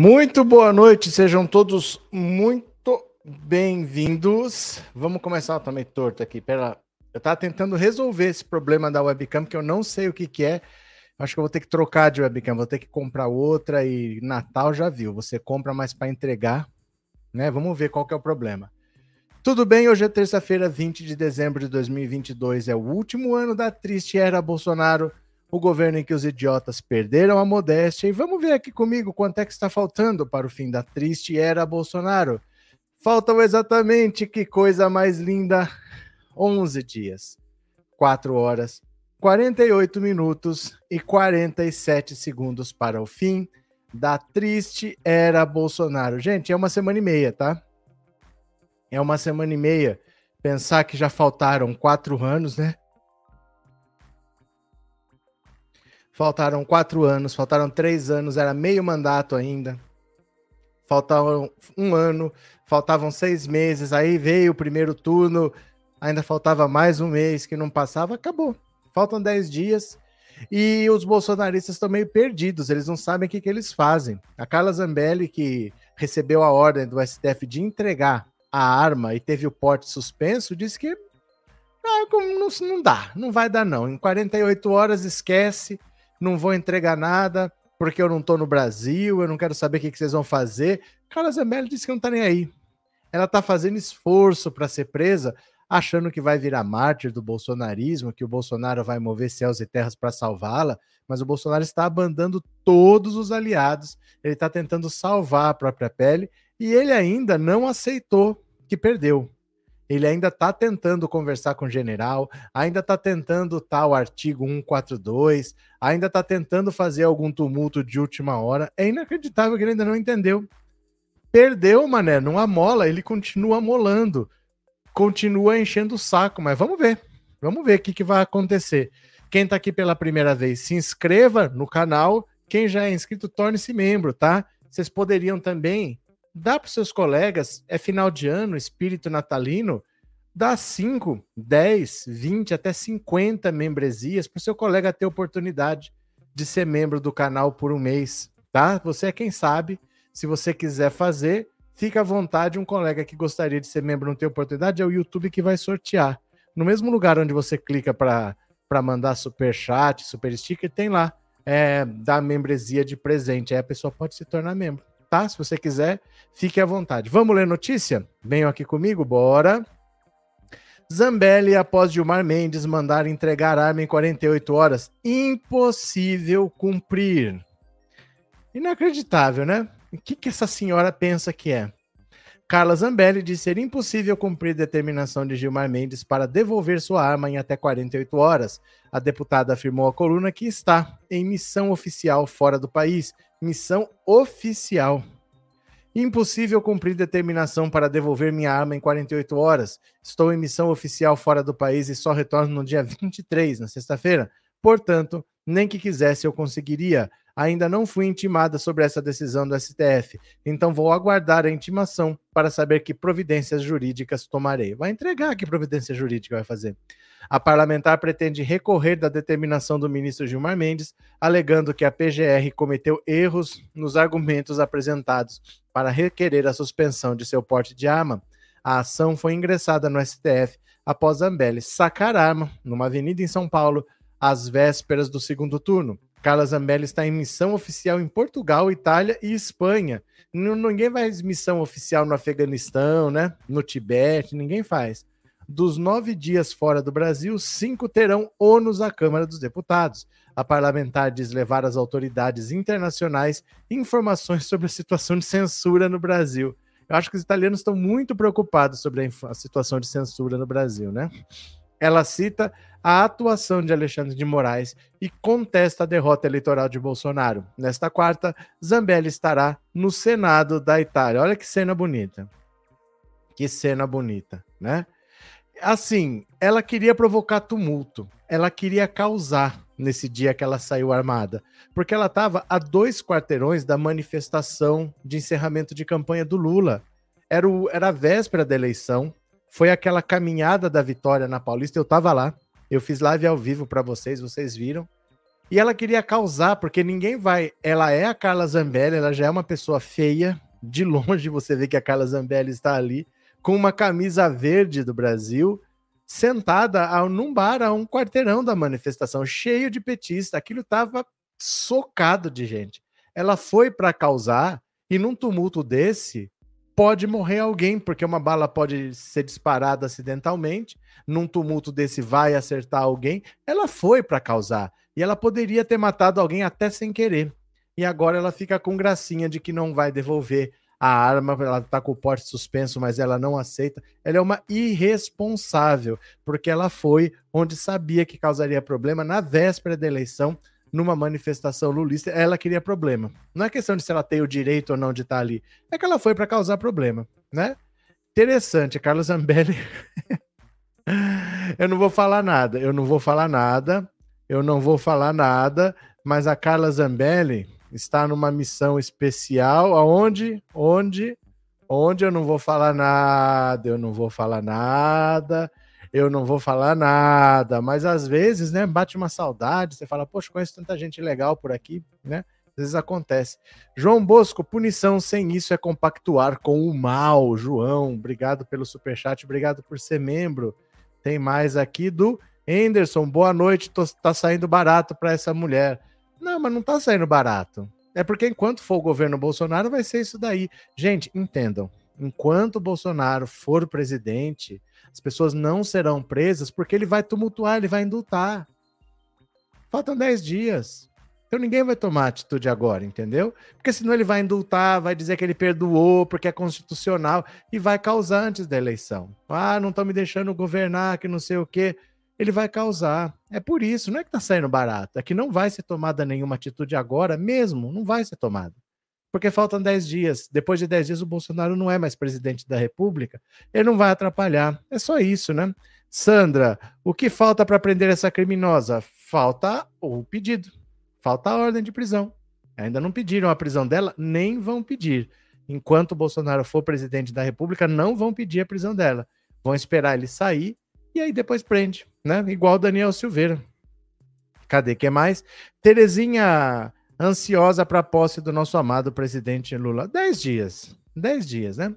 Muito boa noite, sejam todos muito bem-vindos. Vamos começar também torto aqui. Pera, eu tava tentando resolver esse problema da webcam, que eu não sei o que, que é. Acho que eu vou ter que trocar de webcam, vou ter que comprar outra e Natal já viu. Você compra mais para entregar, né? Vamos ver qual que é o problema. Tudo bem? Hoje é terça-feira, 20 de dezembro de 2022. É o último ano da triste era Bolsonaro o governo em que os idiotas perderam a modéstia. E vamos ver aqui comigo quanto é que está faltando para o fim da triste era Bolsonaro. Faltam exatamente, que coisa mais linda, 11 dias, 4 horas, 48 minutos e 47 segundos para o fim da triste era Bolsonaro. Gente, é uma semana e meia, tá? É uma semana e meia. Pensar que já faltaram quatro anos, né? Faltaram quatro anos, faltaram três anos, era meio mandato ainda. Faltavam um ano, faltavam seis meses, aí veio o primeiro turno, ainda faltava mais um mês que não passava, acabou. Faltam dez dias e os bolsonaristas estão meio perdidos, eles não sabem o que, que eles fazem. A Carla Zambelli, que recebeu a ordem do STF de entregar a arma e teve o porte suspenso, disse que ah, não, não dá, não vai dar não. Em 48 horas esquece, não vou entregar nada porque eu não tô no Brasil, eu não quero saber o que, que vocês vão fazer. Carla Zambelli disse que não tá nem aí. Ela tá fazendo esforço para ser presa, achando que vai virar mártir do bolsonarismo, que o Bolsonaro vai mover céus e terras para salvá-la, mas o Bolsonaro está abandando todos os aliados, ele está tentando salvar a própria pele e ele ainda não aceitou que perdeu ele ainda está tentando conversar com o general, ainda está tentando tal artigo 142, ainda está tentando fazer algum tumulto de última hora. É inacreditável que ele ainda não entendeu. Perdeu, mané, não amola, ele continua amolando, continua enchendo o saco, mas vamos ver. Vamos ver o que, que vai acontecer. Quem está aqui pela primeira vez, se inscreva no canal. Quem já é inscrito, torne-se membro, tá? Vocês poderiam também dá para seus colegas, é final de ano, espírito natalino, dá 5, 10, 20, até 50 membresias para o seu colega ter oportunidade de ser membro do canal por um mês, tá? Você é quem sabe, se você quiser fazer, fica à vontade, um colega que gostaria de ser membro não ter oportunidade, é o YouTube que vai sortear. No mesmo lugar onde você clica para mandar super chat, super sticker, tem lá, é, da membresia de presente, aí a pessoa pode se tornar membro tá? Se você quiser, fique à vontade. Vamos ler notícia? Venham aqui comigo, bora. Zambelli, após Gilmar Mendes mandar entregar arma em 48 horas, impossível cumprir. Inacreditável, né? O que, que essa senhora pensa que é? Carla Zambelli disse ser impossível cumprir determinação de Gilmar Mendes para devolver sua arma em até 48 horas. A deputada afirmou à coluna que está em missão oficial fora do país Missão oficial. Impossível cumprir determinação para devolver minha arma em 48 horas. Estou em missão oficial fora do país e só retorno no dia 23, na sexta-feira. Portanto, nem que quisesse eu conseguiria. Ainda não fui intimada sobre essa decisão do STF, então vou aguardar a intimação para saber que providências jurídicas tomarei. Vai entregar que providência jurídica vai fazer. A parlamentar pretende recorrer da determinação do ministro Gilmar Mendes, alegando que a PGR cometeu erros nos argumentos apresentados para requerer a suspensão de seu porte de arma. A ação foi ingressada no STF após Zambelli sacar arma numa avenida em São Paulo às vésperas do segundo turno. Carla Zambelli está em missão oficial em Portugal, Itália e Espanha. ninguém faz missão oficial no Afeganistão, né? No Tibete, ninguém faz. Dos nove dias fora do Brasil, cinco terão ônus à Câmara dos Deputados. A parlamentar diz levar às autoridades internacionais informações sobre a situação de censura no Brasil. Eu acho que os italianos estão muito preocupados sobre a situação de censura no Brasil, né? Ela cita a atuação de Alexandre de Moraes e contesta a derrota eleitoral de Bolsonaro. Nesta quarta, Zambelli estará no Senado da Itália. Olha que cena bonita. Que cena bonita, né? Assim, ela queria provocar tumulto, ela queria causar nesse dia que ela saiu armada, porque ela estava a dois quarteirões da manifestação de encerramento de campanha do Lula. Era, o, era a véspera da eleição, foi aquela caminhada da vitória na Paulista, eu estava lá, eu fiz live ao vivo para vocês, vocês viram. E ela queria causar, porque ninguém vai. Ela é a Carla Zambelli, ela já é uma pessoa feia. De longe você vê que a Carla Zambelli está ali, com uma camisa verde do Brasil, sentada num bar a um quarteirão da manifestação, cheio de petista. Aquilo estava socado de gente. Ela foi para causar, e num tumulto desse, pode morrer alguém, porque uma bala pode ser disparada acidentalmente, num tumulto desse vai acertar alguém. Ela foi para causar. E ela poderia ter matado alguém até sem querer. E agora ela fica com gracinha de que não vai devolver a arma, ela tá com o porte suspenso, mas ela não aceita. Ela é uma irresponsável, porque ela foi onde sabia que causaria problema na véspera da eleição, numa manifestação lulista. Ela queria problema. Não é questão de se ela tem o direito ou não de estar ali, é que ela foi para causar problema, né? Interessante, Carlos Zambelli. eu não vou falar nada, eu não vou falar nada eu não vou falar nada, mas a Carla Zambelli está numa missão especial, aonde? Onde? Onde eu não vou falar nada, eu não vou falar nada, eu não vou falar nada, mas às vezes, né, bate uma saudade, você fala, poxa, conheço tanta gente legal por aqui, né? Às vezes acontece. João Bosco, punição sem isso é compactuar com o mal. João, obrigado pelo superchat, obrigado por ser membro. Tem mais aqui do Henderson, boa noite, tô, tá saindo barato para essa mulher. Não, mas não tá saindo barato. É porque enquanto for o governo Bolsonaro, vai ser isso daí. Gente, entendam. Enquanto o Bolsonaro for presidente, as pessoas não serão presas porque ele vai tumultuar, ele vai indultar. Faltam 10 dias. Então ninguém vai tomar atitude agora, entendeu? Porque senão ele vai indultar, vai dizer que ele perdoou porque é constitucional e vai causar antes da eleição. Ah, não estão me deixando governar, que não sei o quê ele vai causar. É por isso, não é que está saindo barato, é que não vai ser tomada nenhuma atitude agora mesmo, não vai ser tomada. Porque faltam 10 dias. Depois de 10 dias, o Bolsonaro não é mais presidente da República. Ele não vai atrapalhar. É só isso, né? Sandra, o que falta para prender essa criminosa? Falta o pedido. Falta a ordem de prisão. Ainda não pediram a prisão dela, nem vão pedir. Enquanto o Bolsonaro for presidente da República, não vão pedir a prisão dela. Vão esperar ele sair e aí depois prende, né? Igual Daniel Silveira. Cadê que mais? Terezinha ansiosa para a posse do nosso amado presidente Lula. Dez dias. Dez dias, né?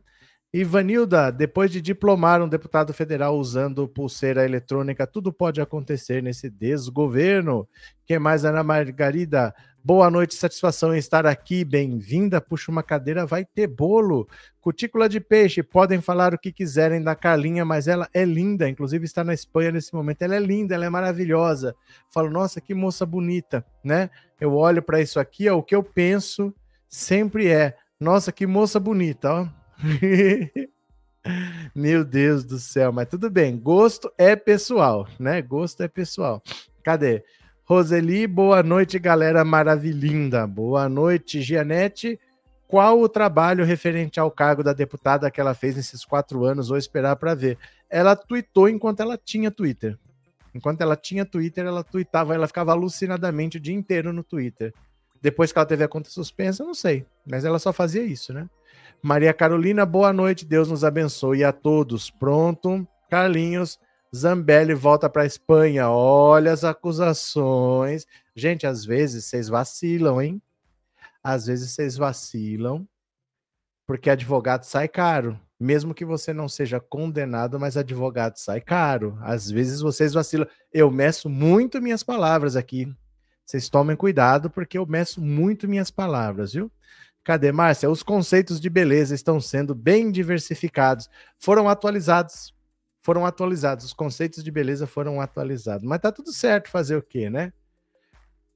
Ivanilda, depois de diplomar um deputado federal usando pulseira eletrônica, tudo pode acontecer nesse desgoverno. Quem mais, Ana Margarida? Boa noite, satisfação em estar aqui. Bem-vinda. Puxa uma cadeira, vai ter bolo. Cutícula de peixe, podem falar o que quiserem da Carlinha, mas ela é linda. Inclusive está na Espanha nesse momento. Ela é linda, ela é maravilhosa. Falo, nossa, que moça bonita, né? Eu olho para isso aqui, o que eu penso sempre é, nossa, que moça bonita, ó Meu Deus do céu, mas tudo bem. Gosto é pessoal, né? Gosto é pessoal. Cadê? Roseli, boa noite, galera maravilhinda. Boa noite, Gianete. Qual o trabalho referente ao cargo da deputada que ela fez nesses quatro anos? Vou esperar para ver. Ela tweetou enquanto ela tinha Twitter. Enquanto ela tinha Twitter, ela tweetava, ela ficava alucinadamente o dia inteiro no Twitter. Depois que ela teve a conta suspensa, não sei. Mas ela só fazia isso, né? Maria Carolina, boa noite, Deus nos abençoe a todos. Pronto. Carlinhos, Zambelli volta para a Espanha. Olha as acusações. Gente, às vezes vocês vacilam, hein? Às vezes vocês vacilam, porque advogado sai caro. Mesmo que você não seja condenado, mas advogado sai caro. Às vezes vocês vacilam. Eu meço muito minhas palavras aqui. Vocês tomem cuidado, porque eu meço muito minhas palavras, viu? Cadê, Márcia? Os conceitos de beleza estão sendo bem diversificados. Foram atualizados. Foram atualizados. Os conceitos de beleza foram atualizados. Mas tá tudo certo fazer o quê, né?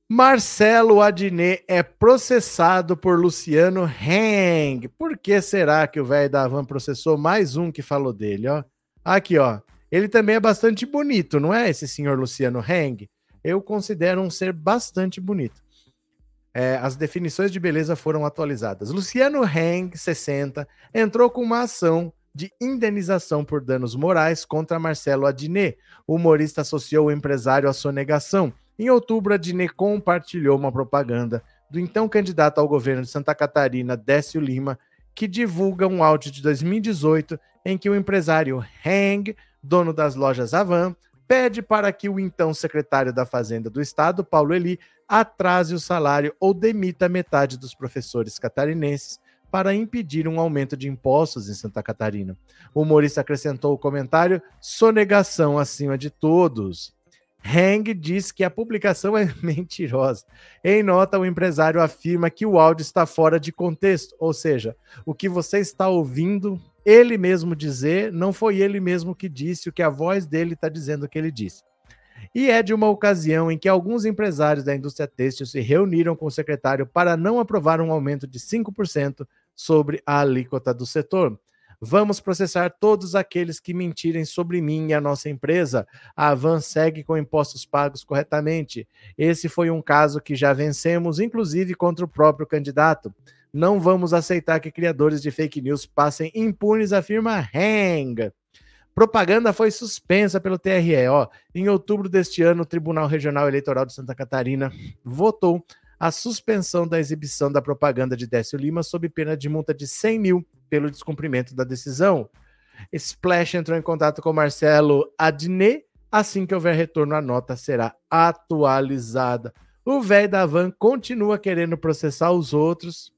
Marcelo Adnet é processado por Luciano Heng. Por que será que o velho da Van processou mais um que falou dele, ó? Aqui, ó. Ele também é bastante bonito, não é esse senhor Luciano Heng? Eu considero um ser bastante bonito é, as definições de beleza foram atualizadas. Luciano Heng, 60, entrou com uma ação de indenização por danos morais contra Marcelo Adnet. O humorista associou o empresário à sonegação. Em outubro, Adnet compartilhou uma propaganda do então candidato ao governo de Santa Catarina, Décio Lima, que divulga um áudio de 2018 em que o empresário Heng, dono das lojas Avan, pede para que o então secretário da Fazenda do Estado, Paulo Eli, atrase o salário ou demita metade dos professores catarinenses para impedir um aumento de impostos em Santa Catarina. O humorista acrescentou o comentário: sonegação acima de todos. Hang diz que a publicação é mentirosa. Em nota, o empresário afirma que o áudio está fora de contexto, ou seja, o que você está ouvindo ele mesmo dizer, não foi ele mesmo que disse o que a voz dele está dizendo que ele disse. E é de uma ocasião em que alguns empresários da indústria têxtil se reuniram com o secretário para não aprovar um aumento de 5% sobre a alíquota do setor. Vamos processar todos aqueles que mentirem sobre mim e a nossa empresa. A Avan segue com impostos pagos corretamente. Esse foi um caso que já vencemos, inclusive contra o próprio candidato. Não vamos aceitar que criadores de fake news passem impunes, afirma Hang. Propaganda foi suspensa pelo TRE. Ó, em outubro deste ano, o Tribunal Regional Eleitoral de Santa Catarina votou a suspensão da exibição da propaganda de Décio Lima sob pena de multa de 100 mil pelo descumprimento da decisão. Splash entrou em contato com Marcelo Adnet. Assim que houver retorno, a nota será atualizada. O velho da van continua querendo processar os outros,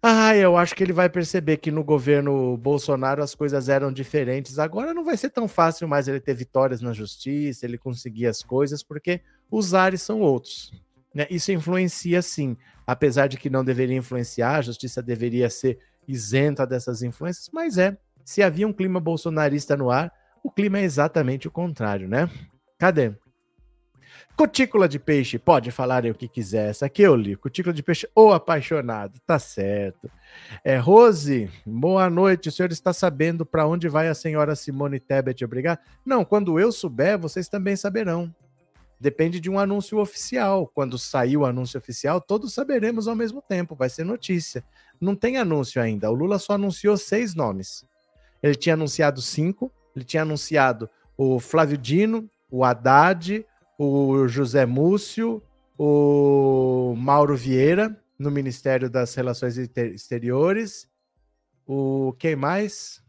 ah, eu acho que ele vai perceber que no governo Bolsonaro as coisas eram diferentes. Agora não vai ser tão fácil mais ele ter vitórias na justiça, ele conseguir as coisas, porque os ares são outros. Né? Isso influencia sim, apesar de que não deveria influenciar, a justiça deveria ser isenta dessas influências, mas é. Se havia um clima bolsonarista no ar, o clima é exatamente o contrário, né? Cadê? Cutícula de peixe, pode falar o que quiser. Essa aqui eu li. Cutícula de peixe ou apaixonado, tá certo. É, Rose, boa noite. O senhor está sabendo para onde vai a senhora Simone Tebet obrigar? Não, quando eu souber, vocês também saberão. Depende de um anúncio oficial. Quando sair o anúncio oficial, todos saberemos ao mesmo tempo. Vai ser notícia. Não tem anúncio ainda. O Lula só anunciou seis nomes. Ele tinha anunciado cinco. Ele tinha anunciado o Flávio Dino, o Haddad, o José Múcio, o Mauro Vieira, no Ministério das Relações Exteriores. O quem mais?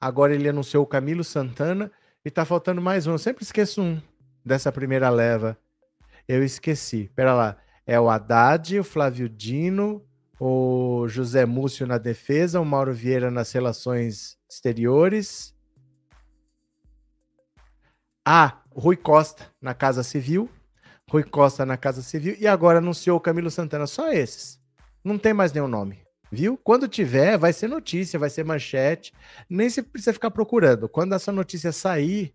Agora ele anunciou o Camilo Santana e tá faltando mais um. Eu sempre esqueço um dessa primeira leva. Eu esqueci. Pera lá. É o Haddad, o Flávio Dino, o José Múcio na defesa, o Mauro Vieira nas relações exteriores a Rui Costa na Casa Civil, Rui Costa na Casa Civil e agora anunciou o Camilo Santana. Só esses. Não tem mais nenhum nome. Viu? Quando tiver, vai ser notícia, vai ser manchete. Nem se precisa ficar procurando. Quando essa notícia sair,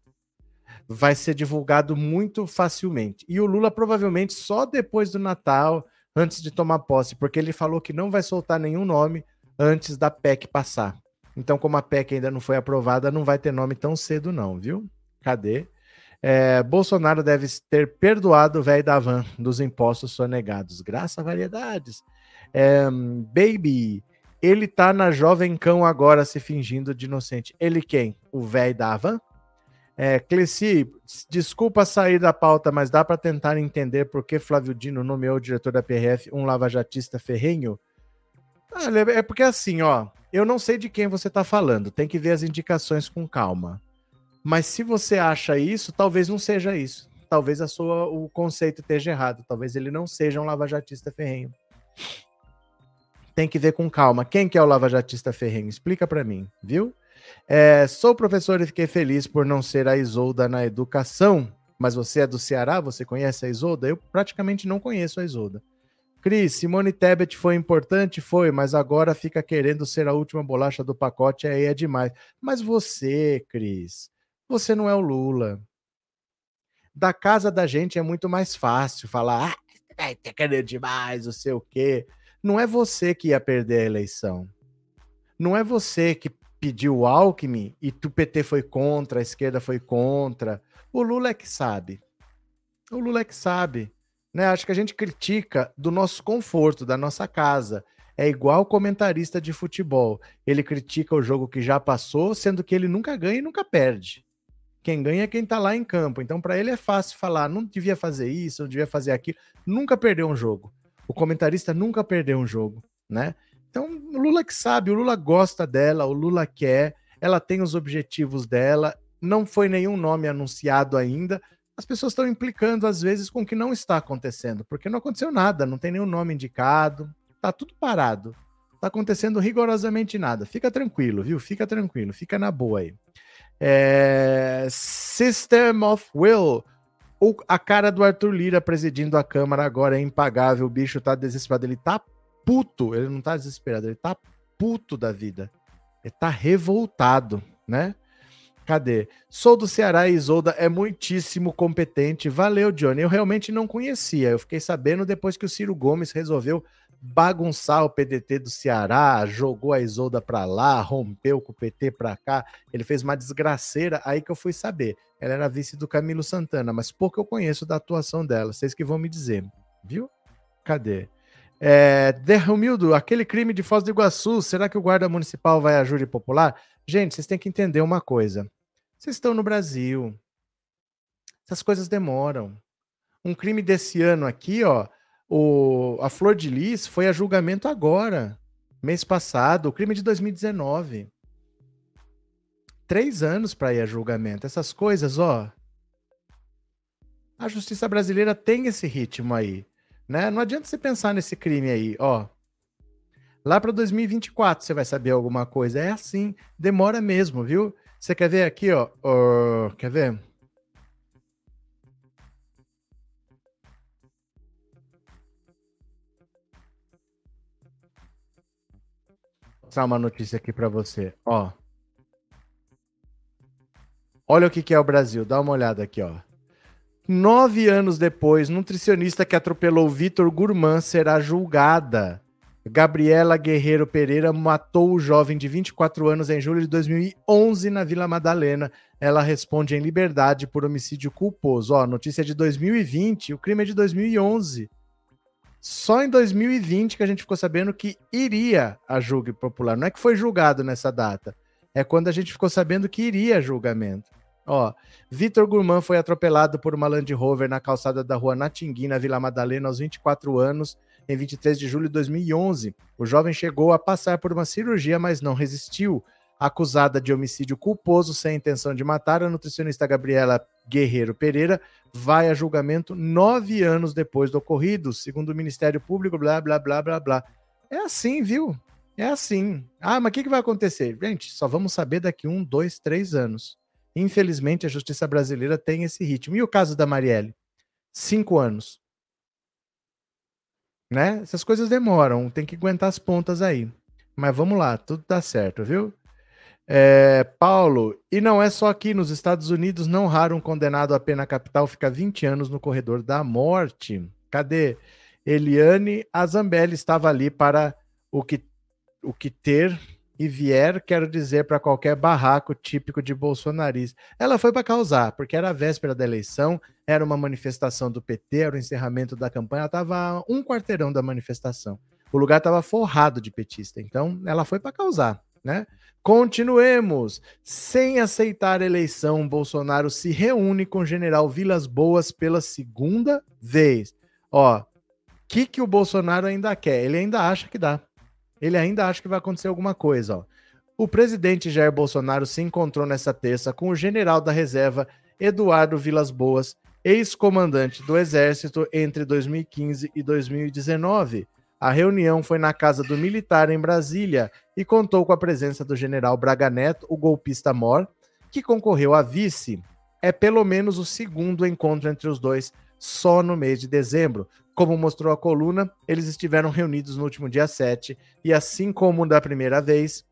vai ser divulgado muito facilmente. E o Lula provavelmente só depois do Natal, antes de tomar posse, porque ele falou que não vai soltar nenhum nome antes da PEC passar. Então, como a PEC ainda não foi aprovada, não vai ter nome tão cedo, não, viu? Cadê? É, Bolsonaro deve ter perdoado o velho da van dos impostos sonegados. Graças a variedades. É, baby, ele tá na Jovem Cão agora se fingindo de inocente. Ele quem? O velho da van? É, Cleci, desculpa sair da pauta, mas dá para tentar entender por que Flávio Dino nomeou o diretor da PRF um lavajatista ferrenho? é porque assim, ó, eu não sei de quem você está falando, tem que ver as indicações com calma. Mas se você acha isso, talvez não seja isso. Talvez a sua, o conceito esteja errado. Talvez ele não seja um lavajatista ferrenho. Tem que ver com calma. Quem que é o lavajatista ferrenho? Explica para mim, viu? É, sou professor e fiquei feliz por não ser a Isolda na educação. Mas você é do Ceará? Você conhece a Isolda? Eu praticamente não conheço a Isolda. Cris, Simone Tebet foi importante? Foi, mas agora fica querendo ser a última bolacha do pacote, aí é demais. Mas você, Cris, você não é o Lula. Da casa da gente é muito mais fácil falar, ah, tá querendo demais, não sei o quê. Não é você que ia perder a eleição. Não é você que pediu o Alckmin e o PT foi contra, a esquerda foi contra. O Lula é que sabe. O Lula é que sabe. Né? Acho que a gente critica do nosso conforto, da nossa casa. É igual comentarista de futebol. Ele critica o jogo que já passou, sendo que ele nunca ganha e nunca perde. Quem ganha é quem tá lá em campo. Então, para ele é fácil falar, não devia fazer isso, não devia fazer aquilo. Nunca perdeu um jogo. O comentarista nunca perdeu um jogo, né? Então, o Lula que sabe, o Lula gosta dela, o Lula quer. ela tem os objetivos dela, não foi nenhum nome anunciado ainda. As pessoas estão implicando, às vezes, com o que não está acontecendo, porque não aconteceu nada, não tem nenhum nome indicado, tá tudo parado. Tá acontecendo rigorosamente nada. Fica tranquilo, viu? Fica tranquilo, fica na boa aí. É... System of Will. O, a cara do Arthur Lira presidindo a Câmara agora é impagável. O bicho tá desesperado. Ele tá puto. Ele não tá desesperado, ele tá puto da vida. Ele tá revoltado, né? Cadê? Sou do Ceará e Isolda é muitíssimo competente. Valeu, Johnny. Eu realmente não conhecia. Eu fiquei sabendo depois que o Ciro Gomes resolveu bagunçar o PDT do Ceará, jogou a Isolda para lá, rompeu com o PT para cá. Ele fez uma desgraceira, aí que eu fui saber. Ela era vice do Camilo Santana, mas pouco eu conheço da atuação dela. Vocês que vão me dizer, viu? Cadê? É, Derrumildo, aquele crime de Foz do Iguaçu, será que o guarda municipal vai a júri popular? Gente, vocês têm que entender uma coisa. Vocês estão no Brasil. Essas coisas demoram. Um crime desse ano aqui, ó, o, a Flor de Lis foi a julgamento agora, mês passado, o crime de 2019. Três anos para ir a julgamento. Essas coisas, ó. A justiça brasileira tem esse ritmo aí, né? Não adianta você pensar nesse crime aí, ó. Lá para 2024 você vai saber alguma coisa. É assim, demora mesmo, viu? Você quer ver aqui, ó? Uh, quer ver? Mostrar uma notícia aqui para você. Ó. Olha o que, que é o Brasil. Dá uma olhada aqui, ó. Nove anos depois, nutricionista que atropelou Vitor Gourmand será julgada. Gabriela Guerreiro Pereira matou o jovem de 24 anos em julho de 2011 na Vila Madalena. Ela responde em liberdade por homicídio culposo. Ó, notícia de 2020, o crime é de 2011. Só em 2020 que a gente ficou sabendo que iria a julgue popular. Não é que foi julgado nessa data. É quando a gente ficou sabendo que iria a julgamento. Ó, Vitor Gourmand foi atropelado por uma Land Rover na calçada da rua Natingui, na Vila Madalena, aos 24 anos, em 23 de julho de 2011. O jovem chegou a passar por uma cirurgia, mas não resistiu. Acusada de homicídio culposo sem intenção de matar, a nutricionista Gabriela Guerreiro Pereira vai a julgamento nove anos depois do ocorrido, segundo o Ministério Público, blá, blá, blá, blá, blá. É assim, viu? É assim. Ah, mas o que, que vai acontecer? Gente, só vamos saber daqui um, dois, três anos. Infelizmente, a justiça brasileira tem esse ritmo. E o caso da Marielle? Cinco anos. Né? Essas coisas demoram, tem que aguentar as pontas aí. Mas vamos lá, tudo dá certo, viu? É, Paulo, e não é só aqui, nos Estados Unidos, não raro um condenado à pena capital fica 20 anos no corredor da morte. Cadê? Eliane Azambelli estava ali para o que, o que ter e vier, quero dizer, para qualquer barraco típico de bolsonarista. Ela foi para causar, porque era a véspera da eleição, era uma manifestação do PT, era o encerramento da campanha, ela estava um quarteirão da manifestação. O lugar estava forrado de petista, então ela foi para causar, né? Continuemos. Sem aceitar a eleição, Bolsonaro se reúne com o general Vilas Boas pela segunda vez. Ó, o que, que o Bolsonaro ainda quer? Ele ainda acha que dá. Ele ainda acha que vai acontecer alguma coisa. Ó. O presidente Jair Bolsonaro se encontrou nessa terça com o general da reserva Eduardo Vilas Boas, ex-comandante do Exército entre 2015 e 2019. A reunião foi na casa do militar em Brasília e contou com a presença do general Braga Neto, o golpista mor, que concorreu a vice. É pelo menos o segundo encontro entre os dois só no mês de dezembro. Como mostrou a coluna, eles estiveram reunidos no último dia 7 e, assim como da primeira vez,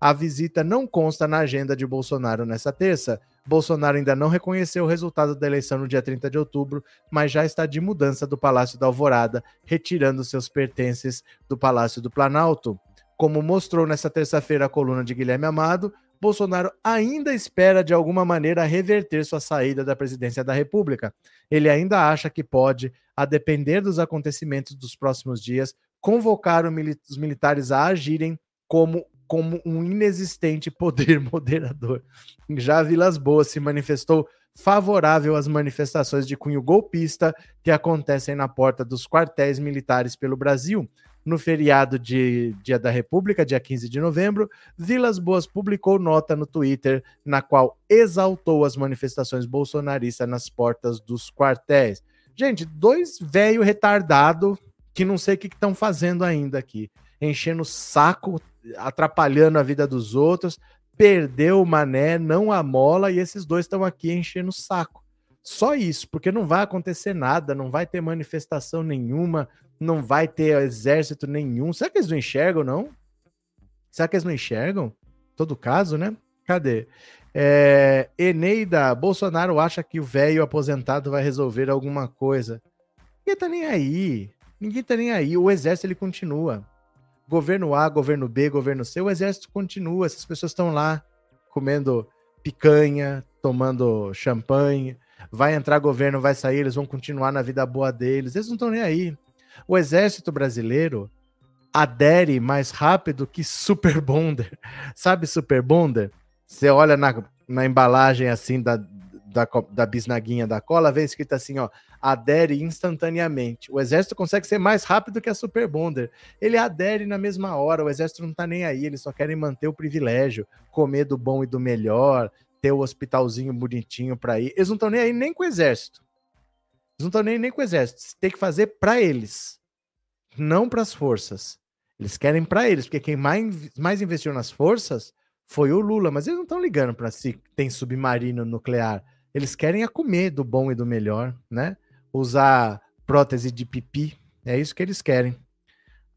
a visita não consta na agenda de Bolsonaro nessa terça, Bolsonaro ainda não reconheceu o resultado da eleição no dia 30 de outubro, mas já está de mudança do Palácio da Alvorada, retirando seus pertences do Palácio do Planalto. Como mostrou nesta terça-feira a coluna de Guilherme Amado, Bolsonaro ainda espera de alguma maneira reverter sua saída da presidência da República. Ele ainda acha que pode, a depender dos acontecimentos dos próximos dias, convocar os militares a agirem como como um inexistente poder moderador. Já Vilas Boas se manifestou favorável às manifestações de cunho golpista que acontecem na porta dos quartéis militares pelo Brasil. no feriado de Dia da República, dia 15 de novembro, Vilas Boas publicou nota no Twitter na qual exaltou as manifestações bolsonaristas nas portas dos quartéis. Gente, dois velho retardado que não sei o que estão fazendo ainda aqui, enchendo o saco, atrapalhando a vida dos outros, perdeu o mané, não a mola, e esses dois estão aqui enchendo o saco. Só isso, porque não vai acontecer nada, não vai ter manifestação nenhuma, não vai ter exército nenhum. Será que eles não enxergam, não? Será que eles não enxergam? Todo caso, né? Cadê? É, Eneida, Bolsonaro acha que o velho aposentado vai resolver alguma coisa. Ninguém tá nem aí. Ninguém tá nem aí. O exército ele continua. Governo A, governo B, governo C, o exército continua. Essas pessoas estão lá comendo picanha, tomando champanhe. Vai entrar governo, vai sair, eles vão continuar na vida boa deles. Eles não estão nem aí. O exército brasileiro adere mais rápido que Super Bonder. Sabe Super Bonder? Você olha na, na embalagem assim da, da, da bisnaguinha da cola, vê escrito assim, ó, adere instantaneamente. O exército consegue ser mais rápido que a Super Bonder. Ele adere na mesma hora, o exército não tá nem aí, eles só querem manter o privilégio, comer do bom e do melhor, ter o hospitalzinho bonitinho para ir. Eles não estão nem aí nem com o exército. Eles não estão nem, nem com o exército. Tem que fazer para eles, não para as forças. Eles querem para eles, porque quem mais, mais investiu nas forças foi o Lula, mas eles não estão ligando para se tem submarino nuclear. Eles querem a comer do bom e do melhor, né? Usar prótese de pipi, é isso que eles querem.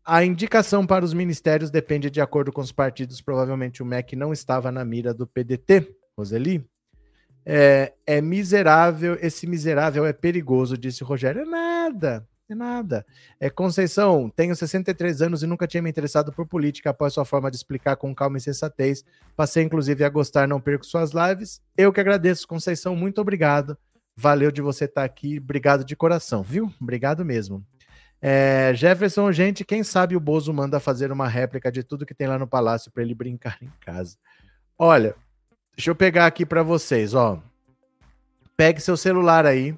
A indicação para os ministérios depende de acordo com os partidos. Provavelmente o MEC não estava na mira do PDT, Roseli. É, é miserável, esse miserável é perigoso, disse Rogério. É nada, é nada. É Conceição, tenho 63 anos e nunca tinha me interessado por política após sua forma de explicar com calma e sensatez. Passei inclusive a gostar, não perco suas lives. Eu que agradeço, Conceição, muito obrigado. Valeu de você estar aqui, obrigado de coração, viu? Obrigado mesmo. É, Jefferson, gente, quem sabe o Bozo manda fazer uma réplica de tudo que tem lá no palácio para ele brincar em casa. Olha, deixa eu pegar aqui para vocês, ó. Pegue seu celular aí,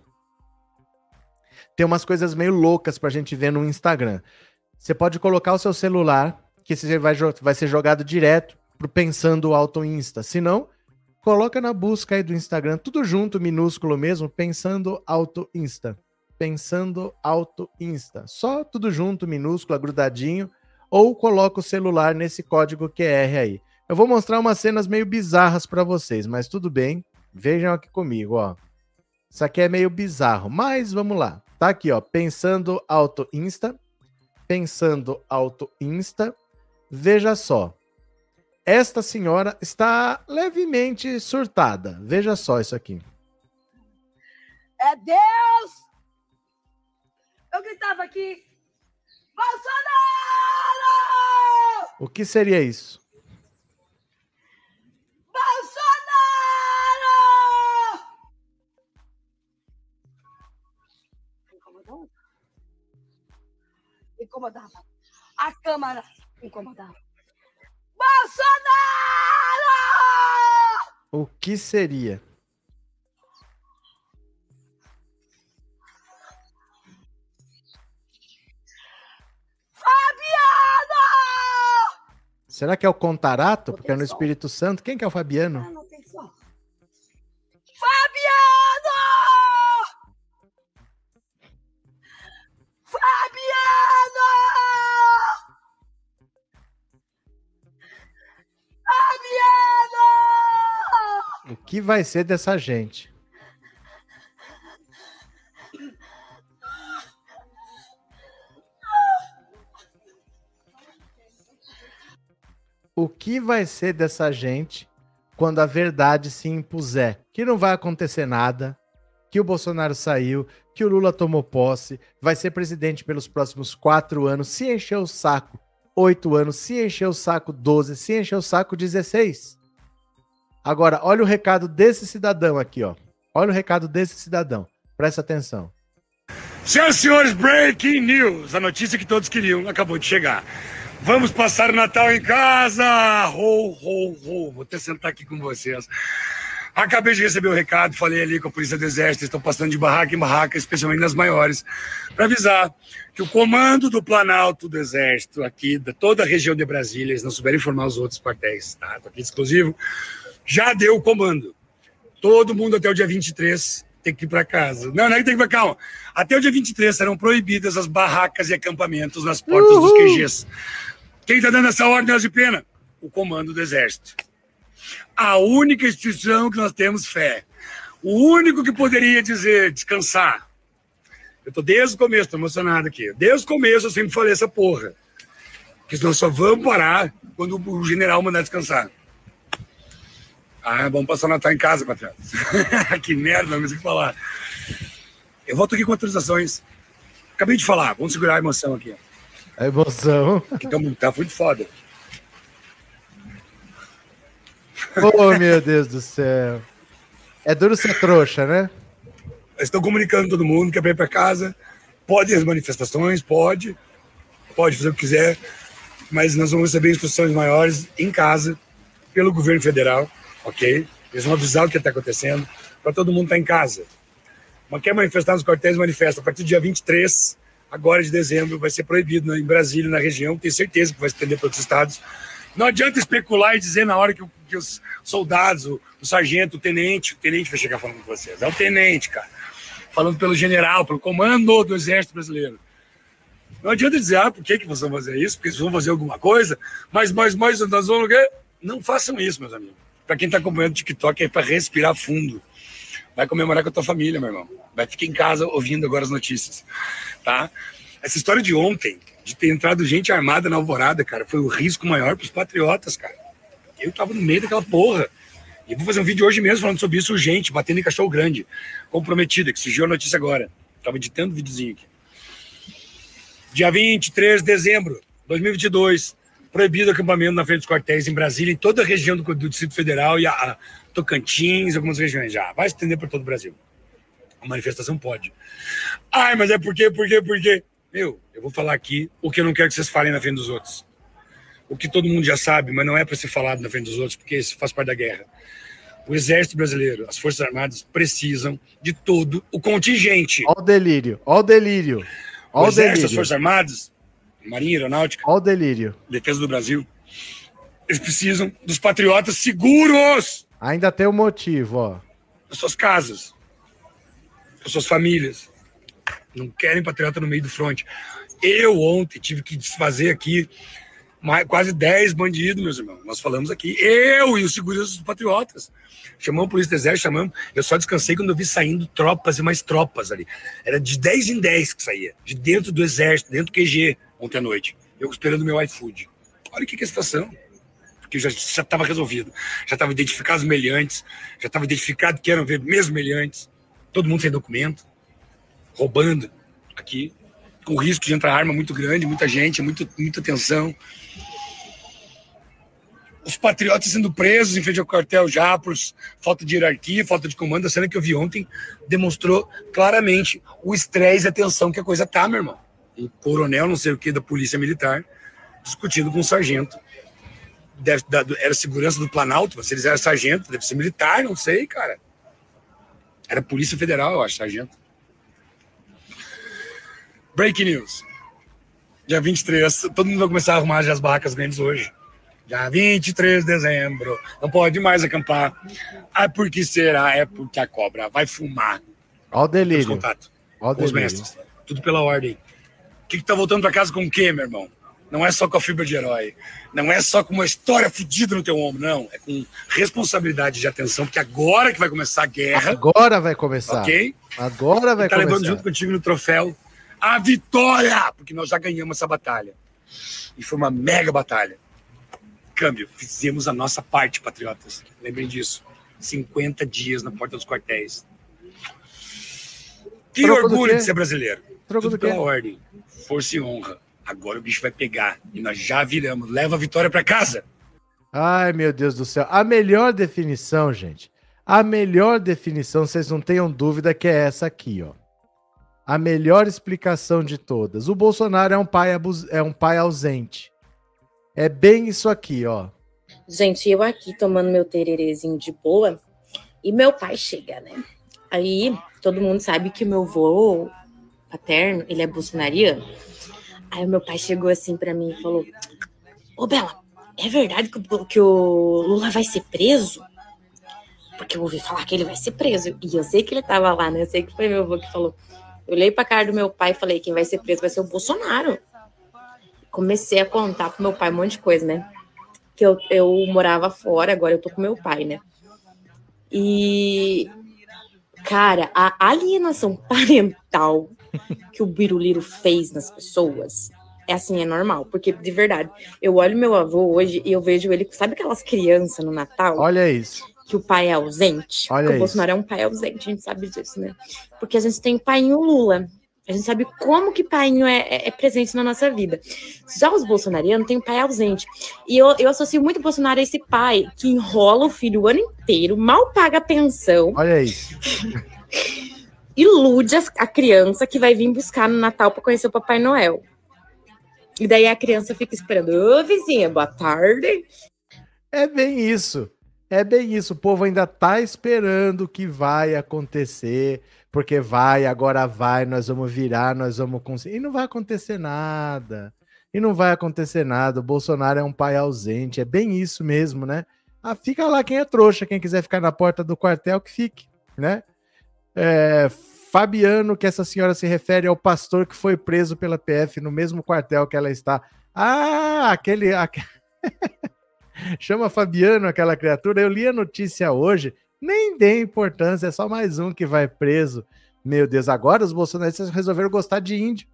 tem umas coisas meio loucas pra gente ver no Instagram. Você pode colocar o seu celular, que você vai, vai ser jogado direto pro Pensando Auto Insta. Se não, coloca na busca aí do Instagram, tudo junto, minúsculo mesmo, Pensando Auto Insta. Pensando Auto Insta. Só tudo junto, minúsculo, grudadinho. Ou coloca o celular nesse código QR aí. Eu vou mostrar umas cenas meio bizarras para vocês, mas tudo bem. Vejam aqui comigo, ó. Isso aqui é meio bizarro, mas vamos lá. Tá aqui, ó. Pensando Auto Insta. Pensando Auto Insta. Veja só. Esta senhora está levemente surtada. Veja só isso aqui. É Deus! Eu gritava aqui. Bolsonaro! O que seria isso? incomodava. A Câmara incomodava. Bolsonaro! O que seria? Fabiano! Será que é o Contarato? Porque é no Espírito Santo. Quem que é o Fabiano? Ah, não, O que vai ser dessa gente? O que vai ser dessa gente quando a verdade se impuser? Que não vai acontecer nada, que o Bolsonaro saiu, que o Lula tomou posse, vai ser presidente pelos próximos quatro anos, se encher o saco oito anos, se encher o saco 12, se encher o saco 16. Agora, olha o recado desse cidadão aqui, ó. Olha o recado desse cidadão. Presta atenção. Senhoras e senhores, breaking news. A notícia que todos queriam acabou de chegar. Vamos passar o Natal em casa! Vou até sentar aqui com vocês. Acabei de receber o recado, falei ali com a Polícia do Exército, estão passando de barraca em barraca, especialmente nas maiores, para avisar que o comando do Planalto do Exército, aqui, de toda a região de Brasília, eles não souberam informar os outros quartéis, tá? Tô aqui exclusivo, já deu o comando. Todo mundo até o dia 23 tem que ir para casa. Não, não é que tem que ir para calma. Até o dia 23 serão proibidas as barracas e acampamentos nas portas Uhul. dos QGs. Quem está dando essa ordem de pena? O comando do Exército a única instituição que nós temos fé. O único que poderia dizer descansar. Eu tô desde o começo, tô emocionado aqui. Desde o começo eu sempre falei essa porra. Que nós só vamos parar quando o general mandar descansar. Ah, vamos passar o Natal em casa, patrão. que merda, não sei o que falar. Eu volto aqui com autorizações. Acabei de falar, vamos segurar a emoção aqui. A emoção. Que tá, tá muito foda. Oh, meu Deus do céu. É duro ser trouxa, né? Estão comunicando todo mundo que é ir para casa. Pode as manifestações, pode. Pode fazer o que quiser. Mas nós vamos receber instruções maiores em casa, pelo governo federal, ok? Eles vão avisar o que está acontecendo, para todo mundo estar tá em casa. Mas quer manifestar nos quartéis, manifesta. A partir do dia 23, agora de dezembro, vai ser proibido em Brasília, na região. Tenho certeza que vai se estender para outros estados. Não adianta especular e dizer na hora que, que os soldados, o, o, sargento, o tenente, o tenente vai chegar falando com vocês. É o tenente, cara. Falando pelo general, pelo comando do exército brasileiro. Não adianta dizer, ah, por que, que vocês vão fazer isso? Porque vocês vão fazer alguma coisa, mas, mas, mas, nós vamos. Não façam isso, meus amigos. Para quem está acompanhando o TikTok, é para respirar fundo. Vai comemorar com a tua família, meu irmão. Vai ficar em casa ouvindo agora as notícias. Tá? Essa história de ontem, de ter entrado gente armada na alvorada, cara, foi o risco maior para os patriotas, cara. Eu tava no meio daquela porra. E vou fazer um vídeo hoje mesmo falando sobre isso urgente, batendo em cachorro grande, comprometida, que surgiu a notícia agora. Tava editando o videozinho aqui. Dia 23 de dezembro de 2022, proibido acampamento na frente dos quartéis em Brasília, em toda a região do, do Distrito Federal e a, a Tocantins, algumas regiões já. Vai se estender por todo o Brasil. A manifestação pode. Ai, mas é porque, porque, porque. Meu, eu vou falar aqui o que eu não quero que vocês falem na frente dos outros. O que todo mundo já sabe, mas não é para ser falado na frente dos outros, porque isso faz parte da guerra. O Exército Brasileiro, as Forças Armadas precisam de todo o contingente. Olha o delírio, olha o delírio. Olha o Exército, delírio. as Forças Armadas, Marinha, Aeronáutica, olha o delírio. Defesa do Brasil, eles precisam dos patriotas seguros. Ainda tem um motivo, ó. As suas casas, as suas famílias, não querem patriota no meio do fronte. Eu ontem tive que desfazer aqui mais, quase 10 bandidos, meus irmãos. Nós falamos aqui, eu e os seguranças dos patriotas. Chamamos a polícia do exército, chamamos. Eu só descansei quando eu vi saindo tropas e mais tropas ali. Era de 10 em 10 que saía, de dentro do exército, dentro do QG, ontem à noite. Eu esperando meu iFood. Olha que, que é a situação. Porque já estava resolvido. Já estava identificado os meliantes, já estava identificado que eram mesmo meliantes. Todo mundo sem documento roubando aqui, com risco de entrar arma muito grande, muita gente, muito, muita tensão. Os patriotas sendo presos em frente ao quartel já por falta de hierarquia, falta de comando. A cena que eu vi ontem demonstrou claramente o estresse e a tensão que a coisa tá, meu irmão. Um coronel, não sei o que, da polícia militar, discutindo com um sargento. Deve, da, era segurança do Planalto, mas eles eram sargento, deve ser militar, não sei, cara. Era Polícia Federal, eu acho, sargento. Breaking news. Dia 23, todo mundo vai começar a arrumar já as barracas grandes hoje. Dia 23 de dezembro. Não pode mais acampar. Ah, por que será? É porque a cobra vai fumar. Olha o delírio. contato Olha com os mestres. Tudo pela ordem. O que, que tá voltando para casa com o quê, meu irmão? Não é só com a fibra de herói. Não é só com uma história fodida no teu ombro, não. É com responsabilidade de atenção, porque agora que vai começar a guerra. Agora vai começar. Ok? Agora vai tá começar. Tá levando junto contigo no troféu a vitória, porque nós já ganhamos essa batalha. E foi uma mega batalha. Câmbio, fizemos a nossa parte, patriotas. Lembrem disso. 50 dias na porta dos quartéis. Que Troco orgulho de ser brasileiro. Troco Tudo pela ordem. Força e honra. Agora o bicho vai pegar. E nós já viramos. Leva a vitória para casa. Ai, meu Deus do céu. A melhor definição, gente. A melhor definição, vocês não tenham dúvida que é essa aqui, ó a melhor explicação de todas. O Bolsonaro é um pai, abus... é um pai ausente. É bem isso aqui, ó. Gente, eu aqui tomando meu tererezinho de boa, E meu pai chega, né? Aí todo mundo sabe que meu avô paterno, ele é bolsonariano. Aí meu pai chegou assim para mim e falou: Ô Bela, é verdade que o, que o Lula vai ser preso? Porque eu ouvi falar que ele vai ser preso. E eu sei que ele tava lá, né? Eu sei que foi meu avô que falou. Eu olhei pra cara do meu pai e falei: quem vai ser preso vai ser o Bolsonaro. Comecei a contar pro meu pai um monte de coisa, né? Que eu, eu morava fora, agora eu tô com meu pai, né? E, cara, a alienação parental que o Biruliro fez nas pessoas é assim, é normal. Porque, de verdade, eu olho meu avô hoje e eu vejo ele, sabe aquelas crianças no Natal? Olha isso. Que o pai é ausente. Olha Porque o isso. Bolsonaro é um pai ausente, a gente sabe disso, né? Porque a gente tem painho Lula. A gente sabe como que painho é, é- é presente na nossa vida. Já os bolsonarianos têm pai ausente. E eu, eu associo muito o Bolsonaro a esse pai que enrola o filho o ano inteiro, mal paga a pensão, Olha isso. ilude a criança que vai vir buscar no Natal para conhecer o Papai Noel. E daí a criança fica esperando, ô vizinha, boa tarde. É bem isso. É bem isso. O povo ainda tá esperando que vai acontecer, porque vai, agora vai, nós vamos virar, nós vamos conseguir. E não vai acontecer nada. E não vai acontecer nada. O Bolsonaro é um pai ausente. É bem isso mesmo, né? Ah, fica lá quem é trouxa, quem quiser ficar na porta do quartel, que fique, né? É, Fabiano, que essa senhora se refere ao pastor que foi preso pela PF no mesmo quartel que ela está. Ah, aquele. aque- Chama Fabiano aquela criatura. Eu li a notícia hoje, nem dei importância, é só mais um que vai preso. Meu Deus, agora os bolsonaristas resolveram gostar de índio.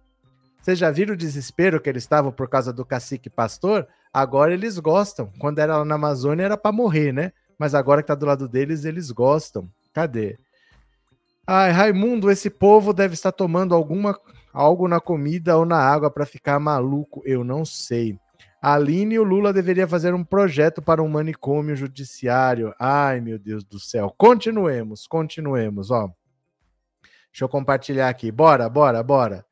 Vocês já viram o desespero que eles estavam por causa do cacique pastor? Agora eles gostam. Quando era lá na Amazônia era para morrer, né? Mas agora que tá do lado deles, eles gostam. Cadê? Ai, Raimundo, esse povo deve estar tomando alguma algo na comida ou na água para ficar maluco. Eu não sei. A Aline e o Lula deveria fazer um projeto para um manicômio judiciário. Ai, meu Deus do céu. Continuemos, continuemos, ó. Deixa eu compartilhar aqui. Bora, bora, bora.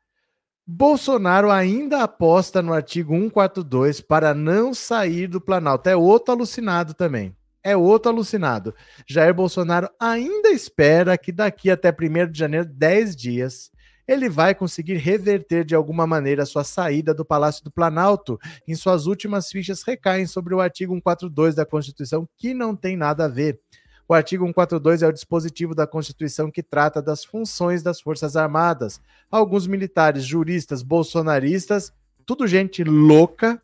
Bolsonaro ainda aposta no artigo 142 para não sair do Planalto. É outro alucinado também. É outro alucinado. Jair Bolsonaro ainda espera que daqui até 1 de janeiro, 10 dias, ele vai conseguir reverter de alguma maneira a sua saída do Palácio do Planalto. Em suas últimas fichas recaem sobre o artigo 142 da Constituição, que não tem nada a ver. O artigo 142 é o dispositivo da Constituição que trata das funções das Forças Armadas. Alguns militares, juristas, bolsonaristas, tudo gente louca,